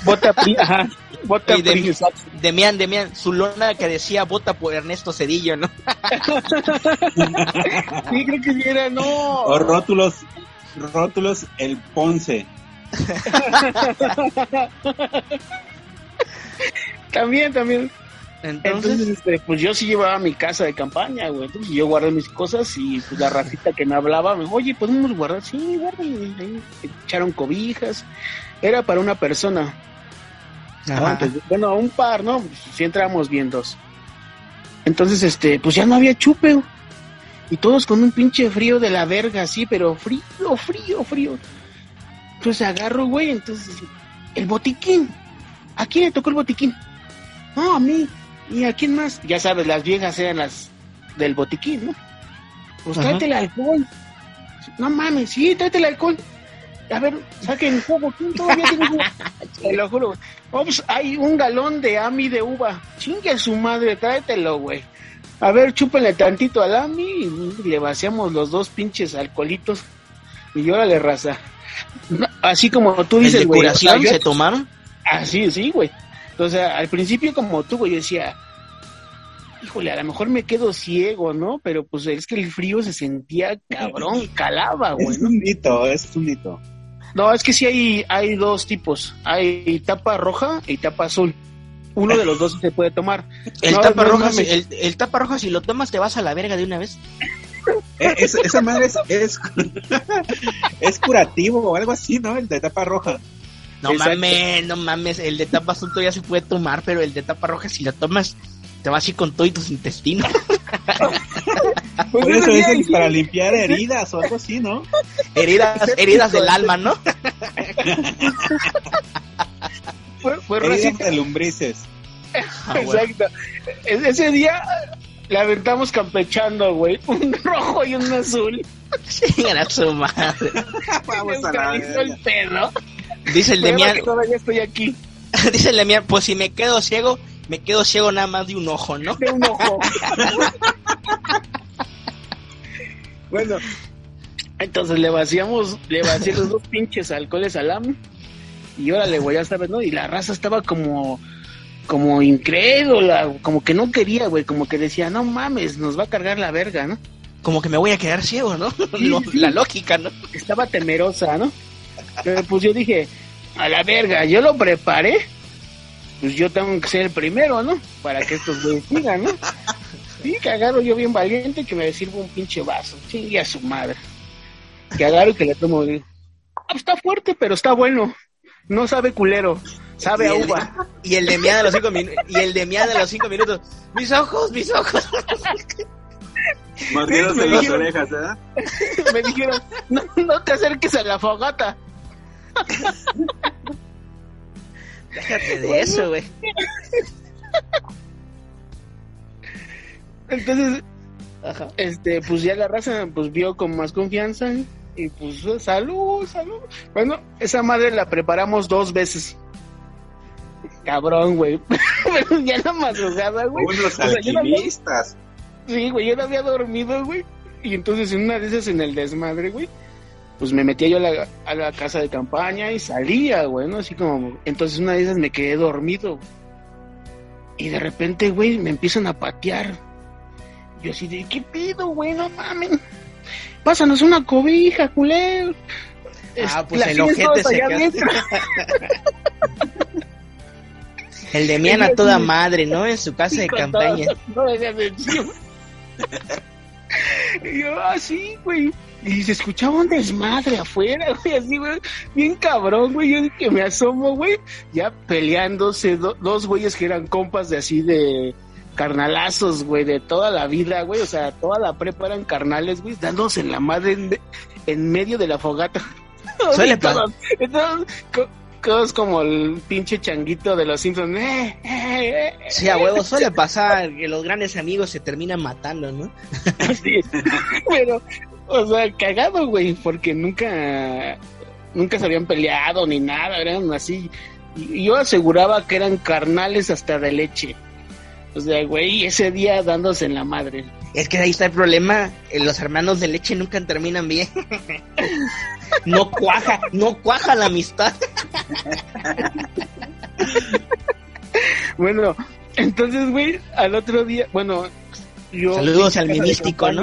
Bota pri, ajá, bota Y de- pri, exacto. Demian, Demian, su lona que decía vota por Ernesto Cedillo, ¿no? Sí, creo que sí era, no. O rótulos, rótulos, el Ponce. También, también. Entonces, Entonces, este, pues yo sí llevaba mi casa de campaña, güey. Entonces yo guardé mis cosas y pues la racita que me hablaba, me dijo, oye, podemos guardar. Sí, guárdale. Ahí Echaron cobijas. Era para una persona. Ajá. Entonces, bueno, un par, ¿no? Pues, sí entramos bien dos. Entonces, este, pues ya no había chupe. güey. Y todos con un pinche frío de la verga, así, pero frío, frío, frío. Entonces agarro, güey, entonces, el botiquín. ¿A quién le tocó el botiquín? No, a mí. ¿Y a quién más? Ya sabes, las viejas eran las del botiquín, ¿no? Pues Ajá. tráete el alcohol. No mames, sí, tráete el alcohol. a ver, saquen ¿quién todavía tiene fuego? Te lo juro. Ops, hay un galón de AMI de uva. Chingue a su madre, tráetelo, güey. A ver, chúpenle tantito al AMI y le vaciamos los dos pinches alcoholitos. Y órale, raza. No, Así como tú ¿El dices, güey. curación yo- se tomaron? Así, sí, güey. Entonces, al principio como tú, güey, yo decía, híjole, a lo mejor me quedo ciego, ¿no? Pero pues es que el frío se sentía cabrón, calaba, güey. Es un mito, es un mito. No, es que sí hay, hay dos tipos. Hay tapa roja y tapa azul. Uno de los dos se puede tomar. El No, tapa no roja, si- el, el tapa roja, si lo tomas, te vas a la verga de una vez. Eh, es- esa madre es, es, es curativo o algo así, ¿no? El de tapa roja. No Exacto. mames, no mames. El de tapa azul todavía se puede tomar, pero el de tapa roja, si lo tomas, te vas a ir con todo y tus intestinos. Pues eso dicen sí, para limpiar heridas o algo así, ¿no? heridas, heridas del alma, ¿no? fue, fue Heridas de lumbrices. Ah, bueno. Exacto. E- Ese día la aventamos campechando, güey. Un rojo y un azul. Chingan a su madre. Vamos a la el verga. Dice el Demian, todavía estoy aquí. dice el Demian, pues si me quedo ciego, me quedo ciego nada más de un ojo, ¿no? de un ojo. bueno, entonces le vaciamos, le vacié los dos pinches alcoholes al AM. Y órale, güey, ya sabes, ¿no? Y la raza estaba como, como incrédula, como que no quería, güey, como que decía, no mames, nos va a cargar la verga, ¿no? Como que me voy a quedar ciego, ¿no? La lógica, ¿no? Estaba temerosa, ¿no? Pero pues yo dije, a la verga, yo lo preparé, pues yo tengo que ser el primero, ¿no? Para que estos güeyes sigan, ¿no? Sí, que agarro yo bien valiente que me sirva un pinche vaso, chingue a su madre. Que agarro y que le tomo, digo, "Ah, está fuerte, pero está bueno. No sabe culero, sabe Y a el, uva. y el Demian de los cinco minutos, y el Demian de los cinco minutos, mis ojos, mis ojos. Me las dijeron- orejas, ¿verdad? Me dijeron, no, no te acerques a la fogata. Déjate de eso, güey. Entonces, este, pues ya la raza pues vio con más confianza y pues salud, salud. Bueno, esa madre la preparamos dos veces. Cabrón, güey. Pero ya en la madrugada, güey. Unos O sea, yo no había- alquimistas. Sí, güey, yo no había dormido, güey. Y entonces en una de esas en el desmadre, güey, pues me metía yo a la, a la casa de campaña y salía, güey, ¿no? Así como, entonces una de esas me quedé dormido. Y de repente, güey, me empiezan a patear. Yo así de, ¿qué pido, güey? No mames. Pásanos una cobija, culero. Ah, pues el ojete se. El Demian a toda madre, ¿no? En su casa de campaña. no. y yo, ah, sí, güey. Y se escuchaba un desmadre afuera, güey, así, güey, bien cabrón, güey. Yo que me asomo, güey, ya peleándose do- dos güeyes que eran compas de así de carnalazos, güey, de toda la vida, güey. O sea, toda la prepa eran carnales, güey, dándose en la madre en, en medio de la fogata. Suele todos, y todos co- todos como el pinche changuito de los Simpsons. Eh, eh, eh, Sí, a huevo, suele pasar que los grandes amigos se terminan matando, ¿no? Sí, pero, o sea, cagado, güey, porque nunca, nunca se habían peleado ni nada, eran así. Yo aseguraba que eran carnales hasta de leche. O sea, güey, ese día dándose en la madre. Es que ahí está el problema, eh, los hermanos de leche nunca terminan bien. No cuaja, no cuaja la amistad. Bueno, entonces, güey, al otro día, bueno, yo... Saludos al mimístico, ¿no?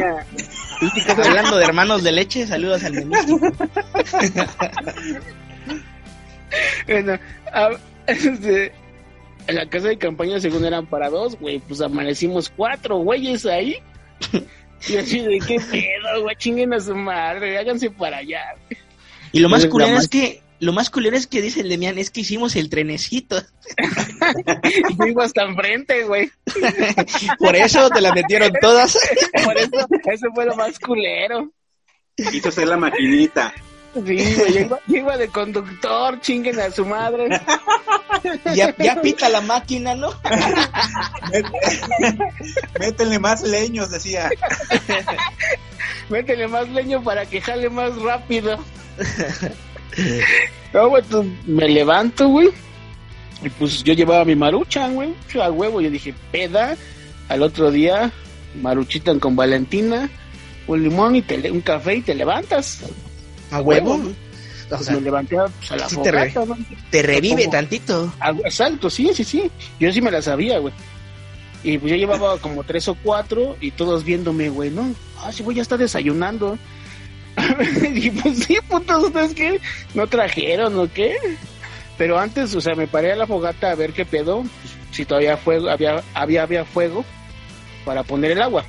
Hablando de hermanos de leche, saludos al memístico. Bueno, a- este, en la casa de campaña según eran para dos, güey, pues amanecimos cuatro güeyes ahí. Y así de qué pedo, güey, chinguen a su madre, háganse para allá. Y lo más culero es que, lo más culero es que dice el Demian, es que hicimos el trenecito. Y yo iba hasta enfrente, güey. Por eso te la metieron todas. Por eso, eso fue lo más culero. Quiso ser la maquinita. Sí, güey, yo iba, yo iba de conductor, chinguen a su madre. Ya, ya pita la máquina, ¿no? Métele más leños, decía. Métele más leño para que jale más rápido. No, güey, tú- me levanto, güey. Y pues yo llevaba mi maruchan, güey. A huevo, yo dije, peda. Al otro día, maruchitan con Valentina, un limón y te un café y te levantas. ¿A huevo? Huevo. O Pues sea, me levanté a, pues, a la sí te re- fogata, ¿no? te revive Como- tantito. Exacto, sí, sí, sí. Yo sí me la sabía, güey. Y pues yo llevaba como tres o cuatro y todos viéndome, güey, ¿no? Ah, sí, voy a estar desayunando. y pues sí, putos, ¿ustedes qué? ¿No trajeron o qué? Pero antes, o sea, me paré a la fogata a ver qué pedo, pues, si todavía fuego, había, había, había fuego para poner el agua.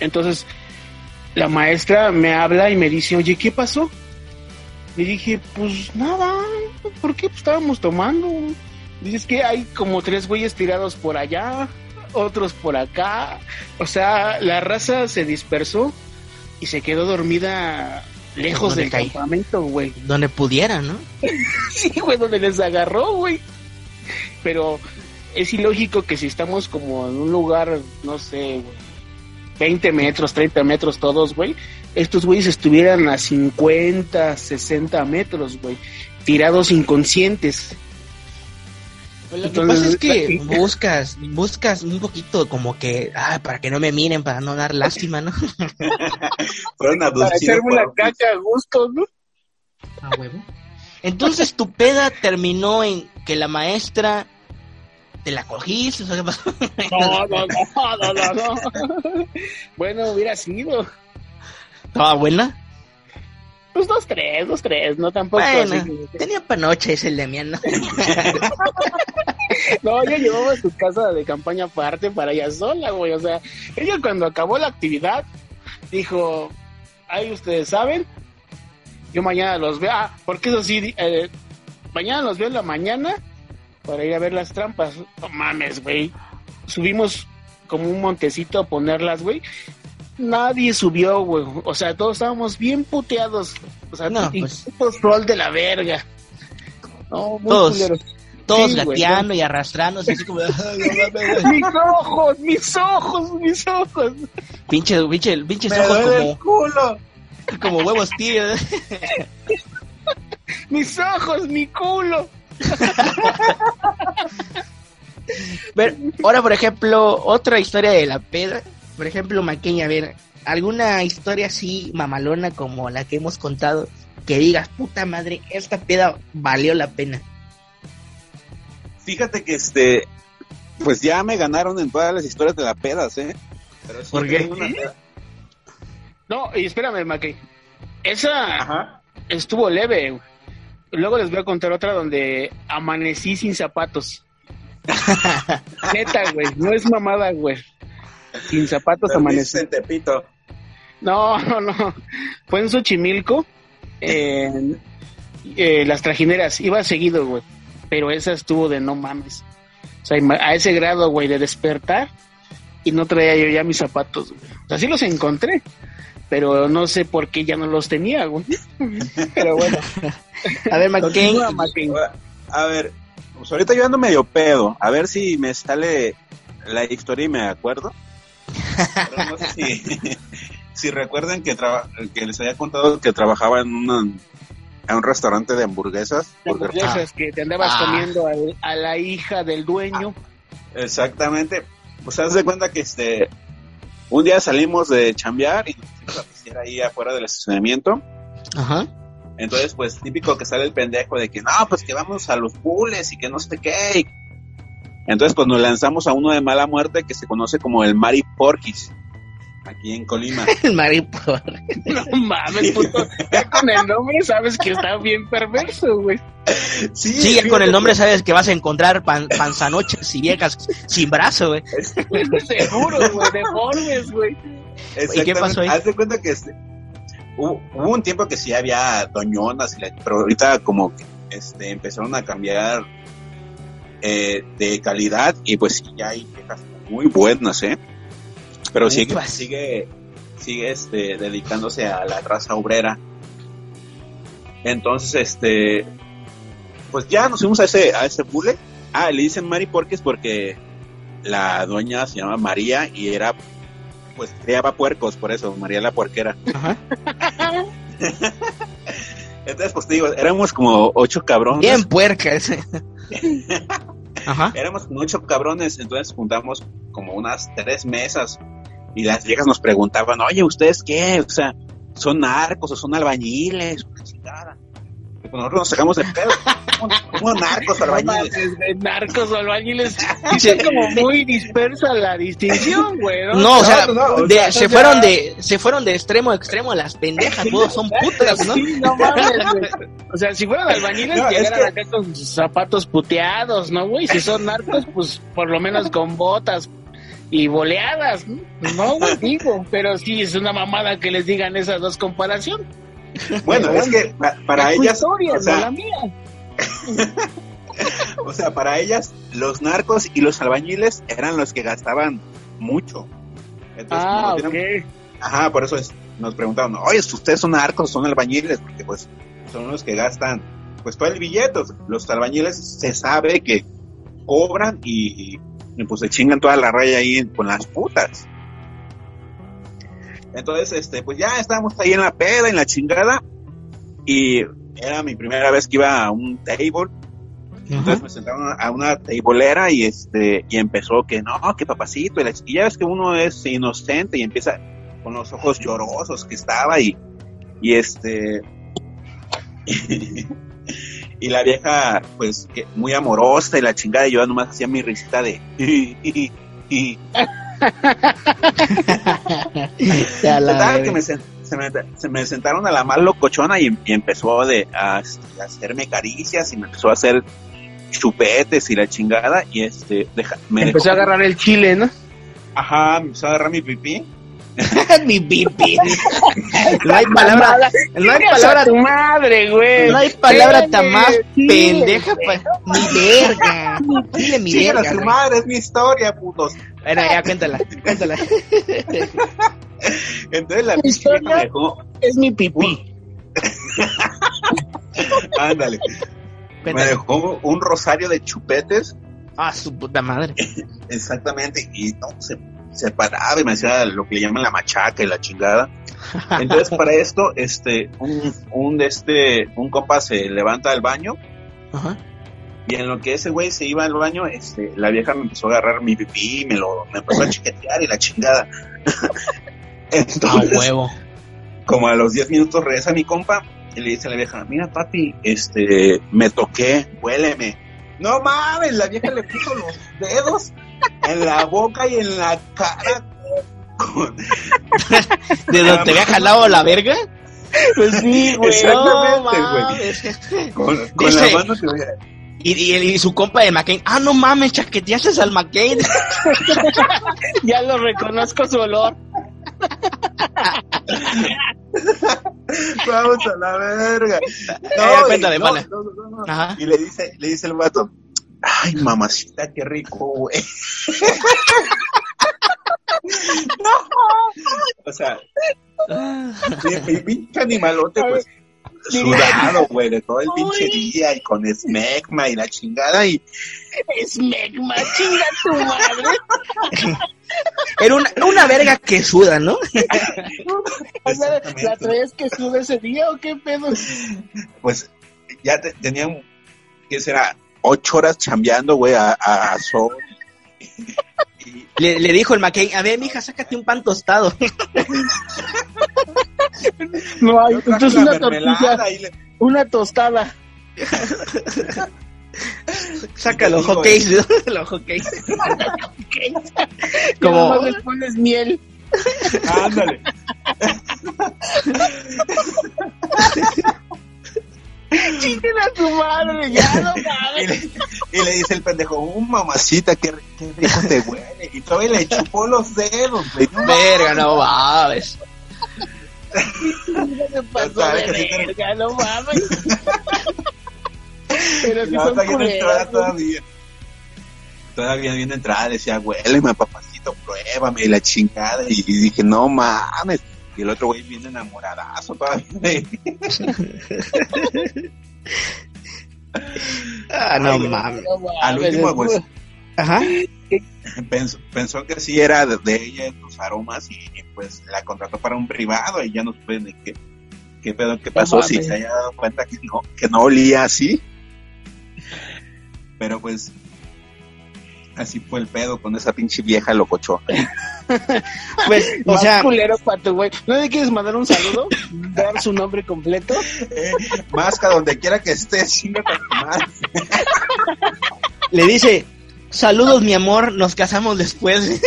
Entonces, la maestra me habla y me dice, oye, ¿qué pasó? Le dije, pues nada, ¿por qué? Pues estábamos tomando. Dices que hay como tres güeyes tirados por allá, otros por acá. O sea, la raza se dispersó y se quedó dormida lejos ¿Dónde del caí? campamento, güey. Donde pudiera, ¿no? Sí, güey, donde les agarró, güey. Pero es ilógico que si estamos como en un lugar, no sé, güey, 20 metros, 30 metros todos, güey, estos güeyes estuvieran a 50, 60 metros, güey, tirados inconscientes. Lo que Entonces, pasa es que buscas, buscas un poquito como que, ah, para que no me miren, para no dar lástima, ¿no? Fueron Para por una caca a gusto, ¿no? A huevo. Entonces tu peda terminó en que la maestra te la cogiste, o sea, ¿qué pasó? No, no, no, no, no, no. Bueno, hubiera sido. ¿Estaba buena? Pues dos, tres, dos, tres, no tampoco. Bueno, tenía panoche ese el de mí, ¿no? No, ella llevaba su casa de campaña aparte para ella sola, güey. O sea, ella cuando acabó la actividad dijo, ahí ustedes saben, yo mañana los veo. Ah, porque eso sí, eh, mañana los veo en la mañana para ir a ver las trampas. No mames, güey. Subimos como un montecito a ponerlas, güey. Nadie subió, güey. O sea, todos estábamos bien puteados. O sea, No, y pues. de la verga. No, muy Todos. culeros. Todos Sí, güey, gateando y arrastrándose, así como, mis ojos, mis ojos, mis ojos. pinche, pinche, pinches Me ojos duele el como, culo. como huevos tibios. Mis ojos, mi culo. Pero, ahora, por ejemplo, otra historia de la peda. Por ejemplo, Maqueña, a ver, alguna historia así mamalona como la que hemos contado, que digas, puta madre, esta peda valió la pena. Fíjate que este, pues ya me ganaron en todas las historias de las pedas, ¿eh? Pero sí ¿Por qué? una peda- No, y espérame, Mackey. Esa Ajá. estuvo leve. güey. Luego les voy a contar otra donde amanecí sin zapatos. Neta, güey, no es mamada, güey. Sin zapatos amanecí. en Tepito. No, no, no. Fue en Xochimilco. En eh, las trajineras. Iba seguido, güey. Pero esa estuvo de no mames. O sea, a ese grado, güey, de despertar. Y no traía yo ya mis zapatos, güey. O sea, sí los encontré. Pero no sé por qué ya no los tenía, güey. Pero bueno. A ver, Mackey. A ver, pues ahorita yo ando medio pedo. A ver si me sale la historia y me acuerdo. Pero no sé si, si recuerdan que, traba- que les había contado que trabajaba en, una- en un restaurante de hamburguesas. Hamburguesas que te andabas Ah. comiendo al- a la hija del dueño. Exactamente. Pues haz de cuenta que este un día salimos de chambear y nos fuimos a pasear ahí afuera del estacionamiento. Ajá. Entonces, pues típico que sale el pendejo de que no, pues que vamos a los pools y que no sé qué. Entonces, pues nos lanzamos a uno de mala muerte que se conoce como el Mari Porquis, aquí en Colima. El maripor. No mames, puto. Ya con el nombre sabes que está bien perverso, güey. Sí, Sí, ya con el nombre sabes que vas a encontrar pan, panzanoches y viejas sin brazo, güey. Seguro, güey, deformes, güey. ¿Y qué pasó ahí? Haz de cuenta que este, hubo, hubo un tiempo que sí había doñonas, pero ahorita como que este, empezaron a cambiar eh, de calidad y pues sí, ya hay viejas muy buenas, ¿eh? Pero sigue, sigue, sigue este, dedicándose a la raza obrera. Entonces, este, pues ya nos fuimos a ese, a ese bule. Ah, le dicen Mari Porquis porque la dueña se llama María y era pues criaba puercos, por eso, María la puerquera. Ajá. Entonces, pues te digo, éramos como ocho cabrones. Bien puerca ese. Ajá. Éramos como ocho cabrones, entonces juntamos como unas tres mesas y las viejas nos preguntaban, oye, ¿ustedes qué? O sea, ¿son narcos o son albañiles? Una chingada. Pues nosotros nos sacamos de pedo. ¿Cómo, cómo narcos albañiles? de narcos o albañiles. Es como muy dispersa la distinción, güey. ¿no? No, o sea, no, no, o de- sea, se o sea- fueron de se fueron de extremo a extremo las pendejas, todos son putas, ¿no? Sí, no mames. O sea, si fueran albañiles, No, es llegaran que- acá con sus zapatos puteados, ¿no, güey? Si son narcos, pues por lo menos con botas y boleadas, ¿no? No, güey, digo, pero sí es una mamada que les digan esas dos comparaciones. Bueno, es que pa- para ellas, historia, o no sea, la mía. o sea, para ellas, los narcos y los albañiles eran los que gastaban mucho. Entonces, Ah, no ok. tenían- Ajá, por eso es- nos preguntaban, oye, ¿ustedes son narcos o son albañiles? Porque pues son los que gastan pues todo el billete. Los albañiles se sabe que cobran y, y, pues se chingan toda la raya ahí con las putas. Entonces, este, pues ya estábamos ahí en la peda, en la chingada, y era mi primera vez que iba a un table. Entonces me sentaron a una tableera y este y empezó que no, que papacito, y, la y ya ves que uno es inocente y empieza con los ojos llorosos que estaba y, y este y la vieja pues que muy amorosa y la chingada y yo nomás hacía mi risita de Total, verga. que me, sen- se, me, se me sentaron a la más locochona y, y empezó de, a, a hacerme caricias y me empezó a hacer chupetes y la chingada y este deja, me Empezó a agarrar el chile, ¿no? ajá me empezó a agarrar mi pipí Mi pipi. No hay palabra, no hay palabra, tu madre, güey. no hay palabra tan más pendeja pa- mi verga. Dile mi verga. su güey. madre es mi historia putos Bueno, ya cuéntala, cuéntala. entonces la historia- me dejó Es mi pipí. ándale me dejó un rosario de chupetes Ah, su puta madre. Exactamente, y no, se, se paraba y me hacía lo que le llaman la machaca y la chingada. Entonces, para esto, este, un, un, de este, un compa se levanta del baño, Ajá. Y en lo que ese güey se iba al baño, este, la vieja me empezó a agarrar mi pipí, me lo, me empezó a chiquetear y la chingada. A Entonces, huevo. como a los 10 minutos regresa mi compa, y le dice a la vieja, mira papi, este, me toqué, huéleme. No mames, la vieja le puso los dedos en la boca y en la cara. Con- ¿De donde te había jalado la verga? Pues sí, güey. Exactamente, güey. Con, con Dice- la mano que Y, y, y su compa de McCain, ah, no mames, chaqueteaste al McCain. Ya lo reconozco su olor. Vamos a la verga. Eh, no, no, no, no. Ajá. Y le dice, le dice el vato, ay mamacita, qué rico, güey. no. O sea, pinche animalote, pues, sudado, güey, de todo el pinche día y con esmegma y la chingada y Es megma, chinga tu madre. Era una, una verga que suda, ¿no? O sea, ¿La traes que sube ese día o qué pedo? pues ya te- tenían, ¿qué será? Ocho horas chambeando, güey, a, a, a sol. Le, le dijo el McCain, a ver, mija, sácate un pan tostado. No hay, entonces una tortilla, mermelada y le- una tostada. Saca los hotcakes, ¿no? los hotcakes. Como Como, le pones miel. Ándale. Chinguen a tu madre, ya no Y le, y le dice el pendejo, un mamacita, qué, ri- qué rico te huele. Y todavía le chupó los dedos. No verga, no mames. Pasó de que sí te- verga, no mames. Pero Y si son bien culeros. todavía. Todavía bien entrada, decía, huéleme, papacito, pruébame, y la chingada. Y, y dije, no mames. Y el otro güey viene enamoradazo todavía. Ah, no Ay, mames. No mames, Al último, pues, Ajá. pensó, pensó que sí era de, de ella sus aromas y, pues la contrató para un privado y ya no supe de qué. qué pedo, qué pasó, si se haya dado cuenta que no, que no olía así. Pero pues, así fue el pedo con esa pinche vieja locochona. Pues, o Más sea, culero para tu güey. ¿No le quieres mandar un saludo? ¿Dar su nombre completo? Más que donde quiera que estés, chinga con madre. le dice, saludos mi amor, nos casamos después.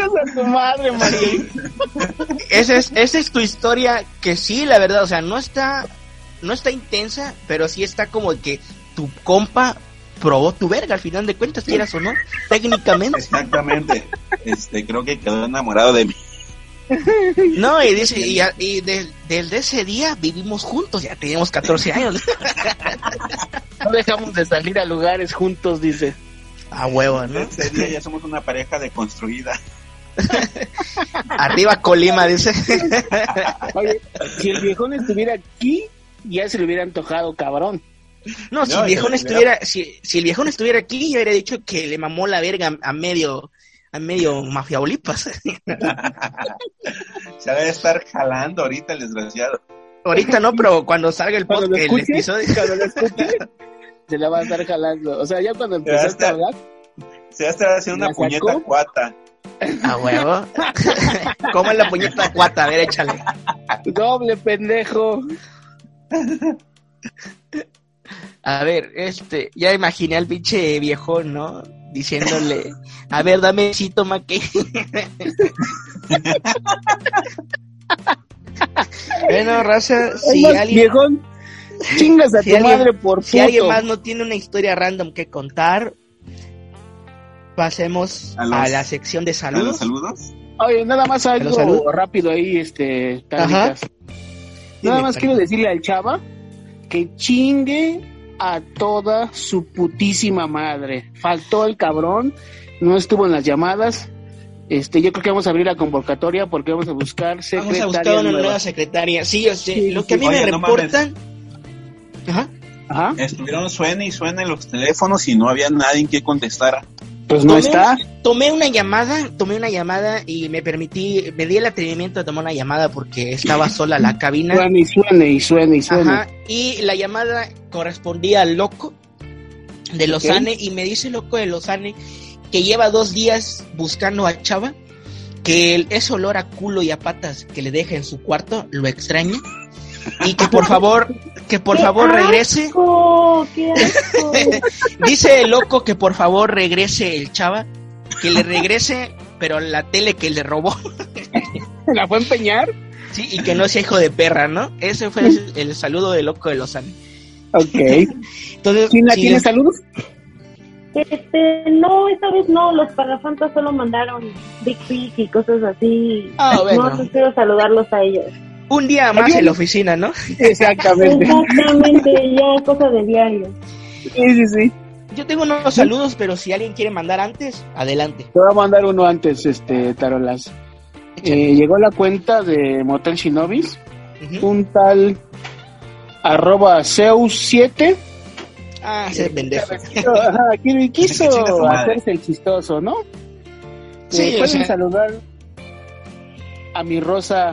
A tu madre, María. esa es, esa es tu historia que sí, la verdad, o sea, no está, no está intensa, pero sí está como que tu compa probó tu verga al final de cuentas, quieras o no, técnicamente. Exactamente. Este, creo que quedó enamorado de mí. No, y dice, y, a- y de- desde ese día vivimos juntos, ya teníamos 14 años. No dejamos de salir a lugares juntos, dice. A huevo, ¿no? Ese día ya somos una pareja deconstruida. Arriba Colima, dice. Oye, si el viejón estuviera aquí, ya se le hubiera antojado, cabrón. No, si el viejón estuviera, si, si el viejón estuviera aquí, yo habría dicho que le mamó la verga a medio, a medio mafiaulipas. Se debe estar jalando ahorita el desgraciado. Ahorita no, pero cuando salga el Cuando podcast, el episodio. cuando lo escuche, se la va a estar jalando. O sea, ya cuando Te va a empezaste a hablar, Se va a estar haciendo una puñeta cuata. A huevo. ¿Cómo es la puñeta cuata? A ver, échale. doble pendejo. A ver, este, ya imaginé al pinche viejón, ¿no? Diciéndole, a ver, dame toma que. bueno, raza, si alguien, Viejón, chingas a Si tu alguien- madre por si alguien más no tiene una historia random que contar, pasemos A la sección de ¿A los saludos. saludos? Oye, nada más algo rápido ahí, este, Carlitas. Nada más quiero decirle al chava que chingue a toda su putísima madre. Faltó el cabrón, no estuvo en las llamadas. Este, yo creo que vamos a abrir la convocatoria porque vamos a buscar Vamos a buscar una nueva secretaria. Sí, yo sé. Sí, Lo sí, que a mí me no reportan. Ajá. Ajá, Estuvieron suene y suene los teléfonos y no había nadie que contestara. Pues no Tomé está. una- tomé una llamada, tomé una llamada y me permití, me di el atrevimiento de tomar una llamada porque estaba sola la cabina. Suene y suene y suene y suene. Ajá, y la llamada correspondía al loco de Lozane y me dice el loco de Lozane que lleva dos días buscando a Chava, que ese olor a culo y a patas que le deja en su cuarto lo extraña y que por favor, que por ¡Qué favor regrese. asco! ¡Qué asco! Dice el loco que por favor regrese el Chava, que le regrese, pero la tele que le robó. ¿La fue a empeñar? Sí, y que no sea hijo de perra, ¿no? Ese fue el, el saludo de loco de Lozane. Ok. Entonces, ¿Quién la si tiene les- saludos? Este, no, esta vez no, los pagafantas solo mandaron Big Pic y cosas así. Ah, bueno. No, no quiero saludarlos a ellos. Un día más en la oficina, ¿no? Exactamente. Exactamente, ya cosa de diario. Sí, sí, sí. Yo tengo unos saludos, pero si alguien quiere mandar antes, adelante. Te voy a mandar uno antes, este, Tarolas. Eh, llegó la cuenta de Motel Shinobis, Ujú. un tal arroba Zeus7. Ah, ese pendejo. Ajá, quiso, quiso hacerse el chistoso, ¿no? Sí, Eh, o pueden sea- saludar a mi Rosa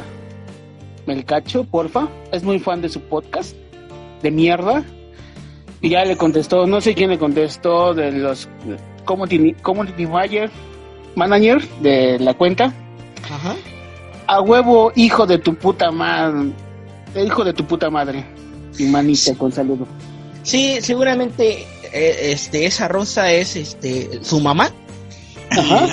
Melcacho, porfa. Es muy fan de su podcast de mierda. Y ya le contestó, no sé quién le contestó de los community, community manager, manager de la cuenta. Ajá. A huevo, hijo de tu puta madre. Hijo de tu puta madre. Y manita con saludo. Sí, seguramente eh, este esa rosa es este su mamá. Ajá.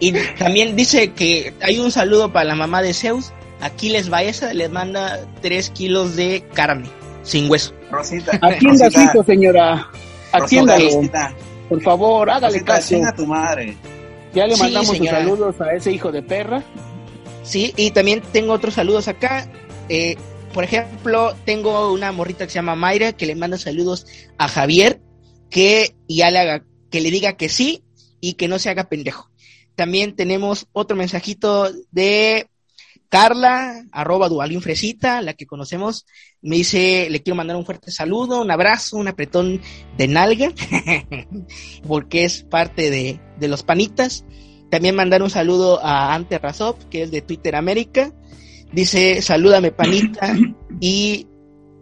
Y también dice que hay un saludo para la mamá de Zeus. Aquiles Baeza les manda 3 kilos de carne sin hueso. Rosita. Atienda a hijo, señora. Atiéndalo. Rosita, Por favor, hágale Rosita, caso. chinga tu madre. Ya le Sí, mandamos sus saludos a ese hijo de perra. Sí, y también tengo otros saludos acá. Eh, por ejemplo, tengo una morrita que se llama Mayra que le manda saludos a Javier que ya le haga, que le diga que sí y que no se haga pendejo. También tenemos otro mensajito de Carla, arroba Dualín Fresita, la que conocemos, me dice, le quiero mandar un fuerte saludo, un abrazo, un apretón de nalga, porque es parte de, de los panitas. también mandar un saludo a Ante Razop, que es de Twitter América. Dice, salúdame panita y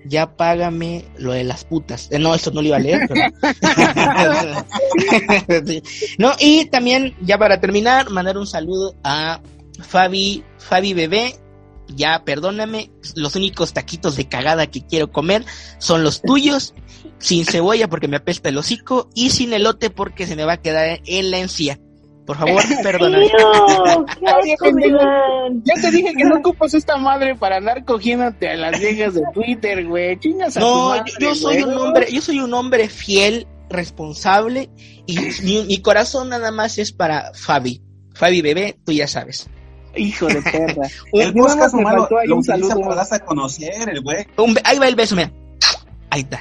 ya págame lo de las putas. Eh, no, esto no lo iba a leer, pero... no, y también, ya para terminar, mandar un saludo a Fabi, Fabi Bebé. Ya, perdóname, los únicos taquitos de cagada que quiero comer son los tuyos, sin cebolla porque me apesta el hocico y sin elote porque se me va a quedar en la encía. Por favor, perdóname. Dan. Ya te dije que no ocupas esta madre para andar cogiéndote a las viejas de Twitter, güey. Chingas a tu No, madre, yo, yo soy güey. un hombre, yo soy un hombre fiel, responsable y mi, mi corazón nada más es para Fabi. Fabi bebé, tú ya sabes. Hijo de perra. El Nada más podcast me humano faltó ahí lo un saludo. para darse a conocer, el güey. Un ahí va el beso, mira. Ahí está.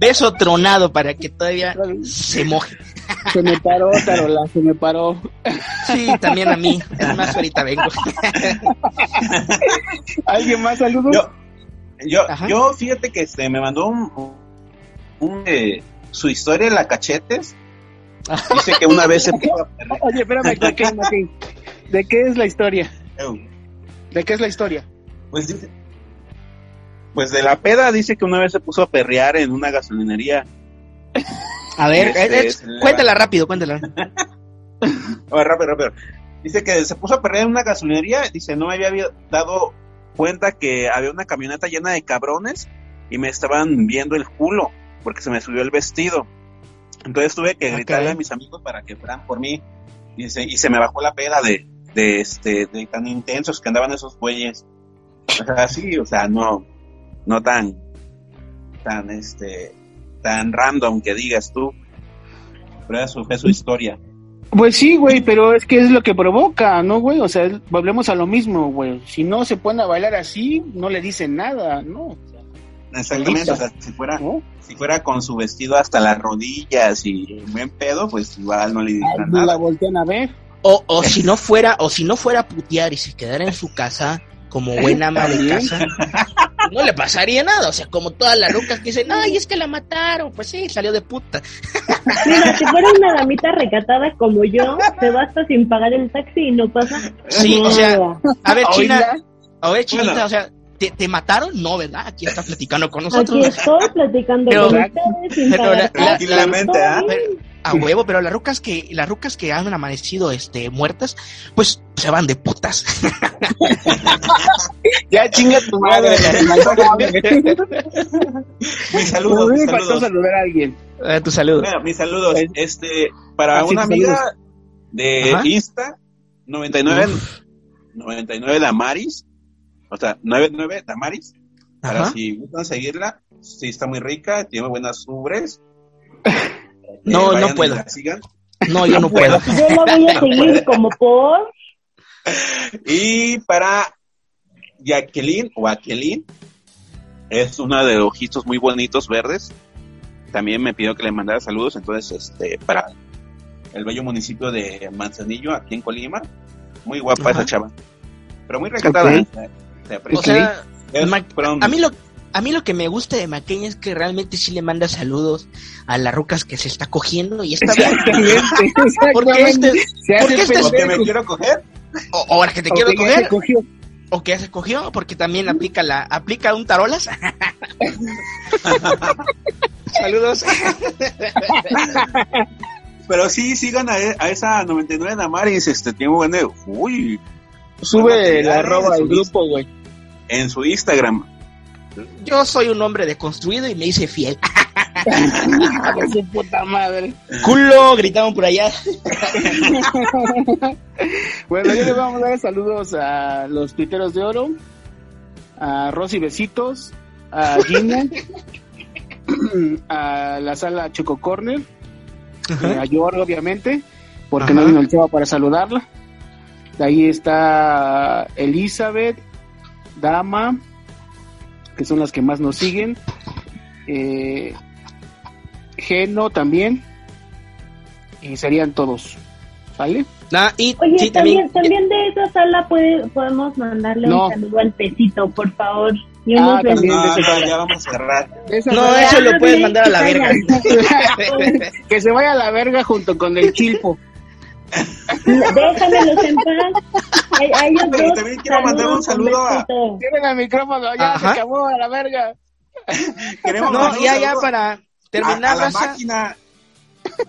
Beso tronado para que todavía se moje. Se me paró, Carola, se me paró. Sí, también a mí. Es más, ahorita vengo. ¿Alguien más saludos? Yo, yo, yo fíjate que este, me mandó un, un, eh, su historia de la cachetes. Dice que una vez se puso a perder. Oye, espérame, Joaquín, Joaquín. ¿De qué es la historia? ¿De qué es la historia? Pues dice, pues de la peda dice que una vez se puso a perrear en una gasolinería. A ver, Este, eh, eh, va- cuéntala rápido, cuéntala. A ver, rápido, rápido. Dice que se puso a perrear en una gasolinería. Dice, no me había dado cuenta que había una camioneta llena de cabrones y me estaban viendo el culo porque se me subió el vestido. Entonces tuve que gritarle a mis amigos para que fueran por mí. Dice, y se me bajó la peda de, de este, de tan intensos que andaban esos güeyes. O sea, sí, o sea, no, no tan, tan, este, tan random que digas tú. Pero eso fue su historia. Pues sí, güey, pero es que es lo que provoca, ¿no, güey? O sea, volvemos a lo mismo, güey. Si no se ponen a bailar así, no le dicen nada, ¿no? Exactamente, o sea, si fuera, ¿No? si fuera con su vestido hasta las rodillas y buen pedo, pues igual no le dicen No la nada. voltean a ver. O, o si no fuera, o si no fuera a putear y se quedara en su casa como buena ama de casa, no le pasaría nada. O sea, como todas las rucas que dicen, ay, es que la mataron. Pues sí, salió de puta. Mira, si fuera una damita recatada como yo, te basta sin pagar el taxi y no pasa Sí, o sea, nada. a ver, China, a ver, Chinita, Bueno. o sea, ¿te, te mataron? No, ¿verdad? Aquí está platicando con Aquí nosotros. estoy platicando Pero- con ustedes sin pero la- la-. Tranquilamente, ¿ah? A huevo, pero las rucas que, las rucas que han amanecido este muertas, pues se van de putas. Ya chinga tu madre. Mi saludo, Me mis faltó saludos. saludar a alguien. Eh, tu saludo. Bueno, mis saludos. Eh, Este, para ah, sí, una tus amiga de Ajá. Insta, 99, 99 Damaris, o sea, 99 Damaris, para Ajá. si gustan seguirla, sí está muy rica, tiene buenas ubres. No, Eh, no puedo. No, yo no puedo. Yo la voy a seguir como por... Y para Jacqueline o Aqueline, es una de ojitos muy bonitos verdes. También me pidió que le mandara saludos, entonces, este, para el bello municipio de Manzanillo, aquí en Colima. Muy guapa Ajá. esa chava. Pero muy recatada. Ok. O sea, Es- Ma- perdón, a mí lo a mí lo que me gusta de Maqueña es que realmente sí le manda saludos a las rucas que se está cogiendo y está bien. Exactamente, Porque este, exactamente. Se hace porque este es- ¿o que me quiero coger? o, la que te O quiero que ya se coger, cogió. o que ya se cogió, porque también aplica la, aplica un tarolas. Saludos. Pero sí, sigan a, a esa 99 Damaris, este, tiene buena, uy, Sube la arroba su grupo, güey. En su Instagram. Yo soy un hombre deconstruido y me hice fiel. Su puta madre. Culo, gritaban por allá. Bueno, yo le vamos a dar saludos a los tuiteros de oro, a Rosy Besitos, a Gina, a la sala Choco Corner, eh, a Yor, obviamente, porque Ajá. no vino el chavo para saludarla. De ahí está Elizabeth, Dama, que son las que más nos siguen. Eh, Geno también. Y serían todos. ¿Vale? Ah, y Oye, sí, también, también de esa sala puede, podemos mandarle No. un saludo al Pesito, por favor. No Ah. No, no, para. ya vamos a cerrar. Esa No, eso lo Ah, puedes mandar a la verga. que se vaya a la verga junto con el chilpo. Déjamelos en paz. A, a Oye, dos, también quiero mandar un saludo a-. Tienen el micrófono, ya Ajá. se acabó a la verga. Queremos mandar No, un ya, ya, saludo para a, terminar, a la raza, máquina.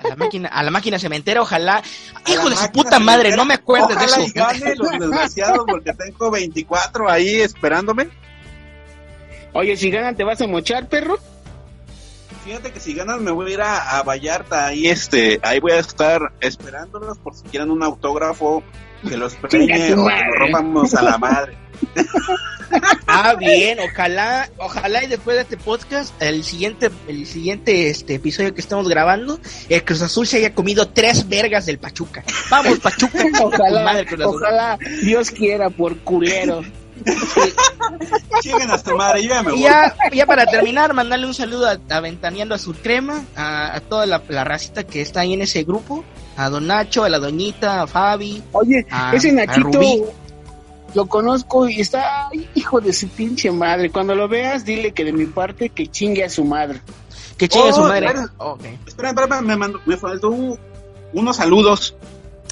a la máquina, a la máquina cementera, ojalá. Hijo a de su puta madre, cementera. no me acuerdes de Ojalá eso. y gane los desgraciados porque tengo 24 ahí esperándome. Oye, si ganan, ¿te vas a mochar, perro? Fíjate que si ganan me voy a ir a, a Vallarta, ahí este, ahí voy a estar esperándolos por si quieren un autógrafo que los o que nos rompamos a la madre. Ah, bien, ojalá, ojalá y después de este podcast, el siguiente, el siguiente este episodio que estamos grabando, el Cruz Azul se haya comido tres vergas del Pachuca. Vamos, Pachuca, Ojalá, madre, Cruz Azul. ojalá, Dios quiera, por culero. Lleguen a su madre, yo ya me Y voy. ya, ya para terminar, mandarle un saludo a, a Ventaneando a su crema, a, a toda la, la racita que está ahí en ese grupo, a Don Nacho, a la Doñita, a Fabi, Oye, a, ese a Nachito lo conozco y está ay, hijo de su pinche madre. Cuando lo veas, dile que de mi parte que chingue a su madre. Que chingue Oh, su madre. espera. Espera, espera, me, mandó, me faltó un- unos saludos.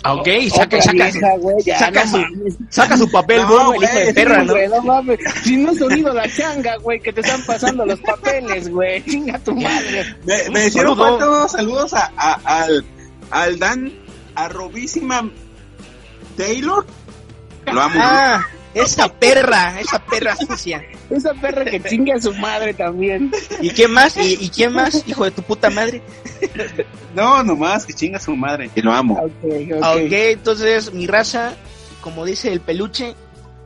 Ok, saca, Otra saca, vieja, güey, ya, saca no su- mames. saca su papel, No, bobo, el hijo de güey, perra, Sí, ¿no? mames. Si no has oído la changa, güey, que te están pasando los papeles, güey. Chinga tu madre. Me, me hicieron falta saludos a, a- al, al Dan arrobísima Taylor. Lo amo. Ah, esa perra, esa perra sucia. Esa perra que chingue a su madre también. ¿Y quién más? ¿Y, y quién más? Hijo de tu puta madre. No, nomás, que chinga su madre. Y lo amo. Ok, ok. Ok, entonces mi raza, como dice el peluche,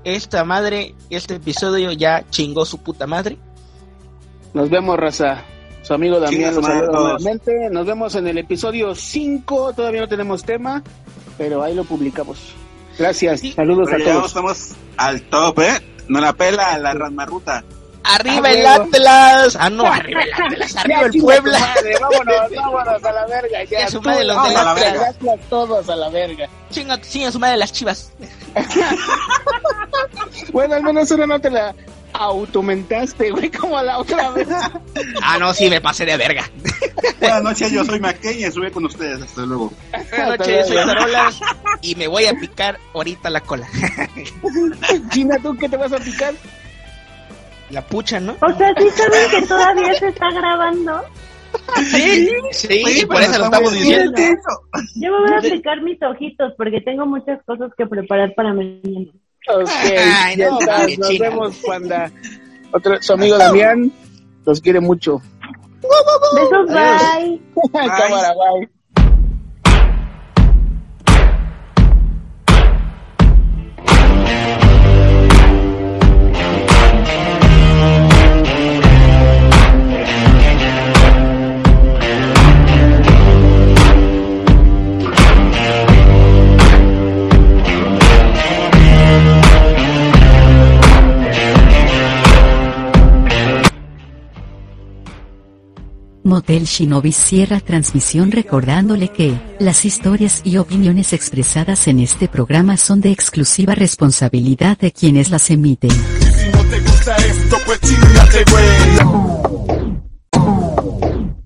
esta madre, este episodio ya chingó su puta madre. Nos vemos, raza. Su amigo Damián los saluda a nuevamente. Nos vemos en el episodio 5. Todavía no tenemos tema, pero ahí lo publicamos. Gracias. Saludos Pero a todos. estamos al top, ¿eh? No la pela la rasmarruta. ¡Arriba Ah, el huevo. Atlas! Ah, no, arriba el Atlas, arriba Ya, el Puebla. madre, vámonos, vámonos a la verga. Ya, Ya su madre los. Atlas, todos a la verga. Chinga, chinga su madre las chivas. Bueno, al menos una no te la automentaste, güey, como la otra vez. Ah, no, sí, me pasé de verga. Buenas noches, yo soy y estuve con ustedes. Hasta luego. Buenas noches, soy Tarolas y me voy a picar ahorita la cola. China, ¿tú qué te vas a picar? La pucha, ¿no? O sea, ¿sí saben que todavía se está grabando? Sí, sí, por eso lo estamos diciendo. diciendo. Yo me voy a aplicar mis ojitos porque tengo muchas cosas que preparar para mañana. Ok, Ay, ya no, nos China. vemos cuando otro, su amigo Damián los quiere mucho. Besos, bye. Cámara, bye. Motel Shinobi cierra transmisión recordándole que, las historias y opiniones expresadas en este programa son de exclusiva responsabilidad de quienes las emiten. Pues.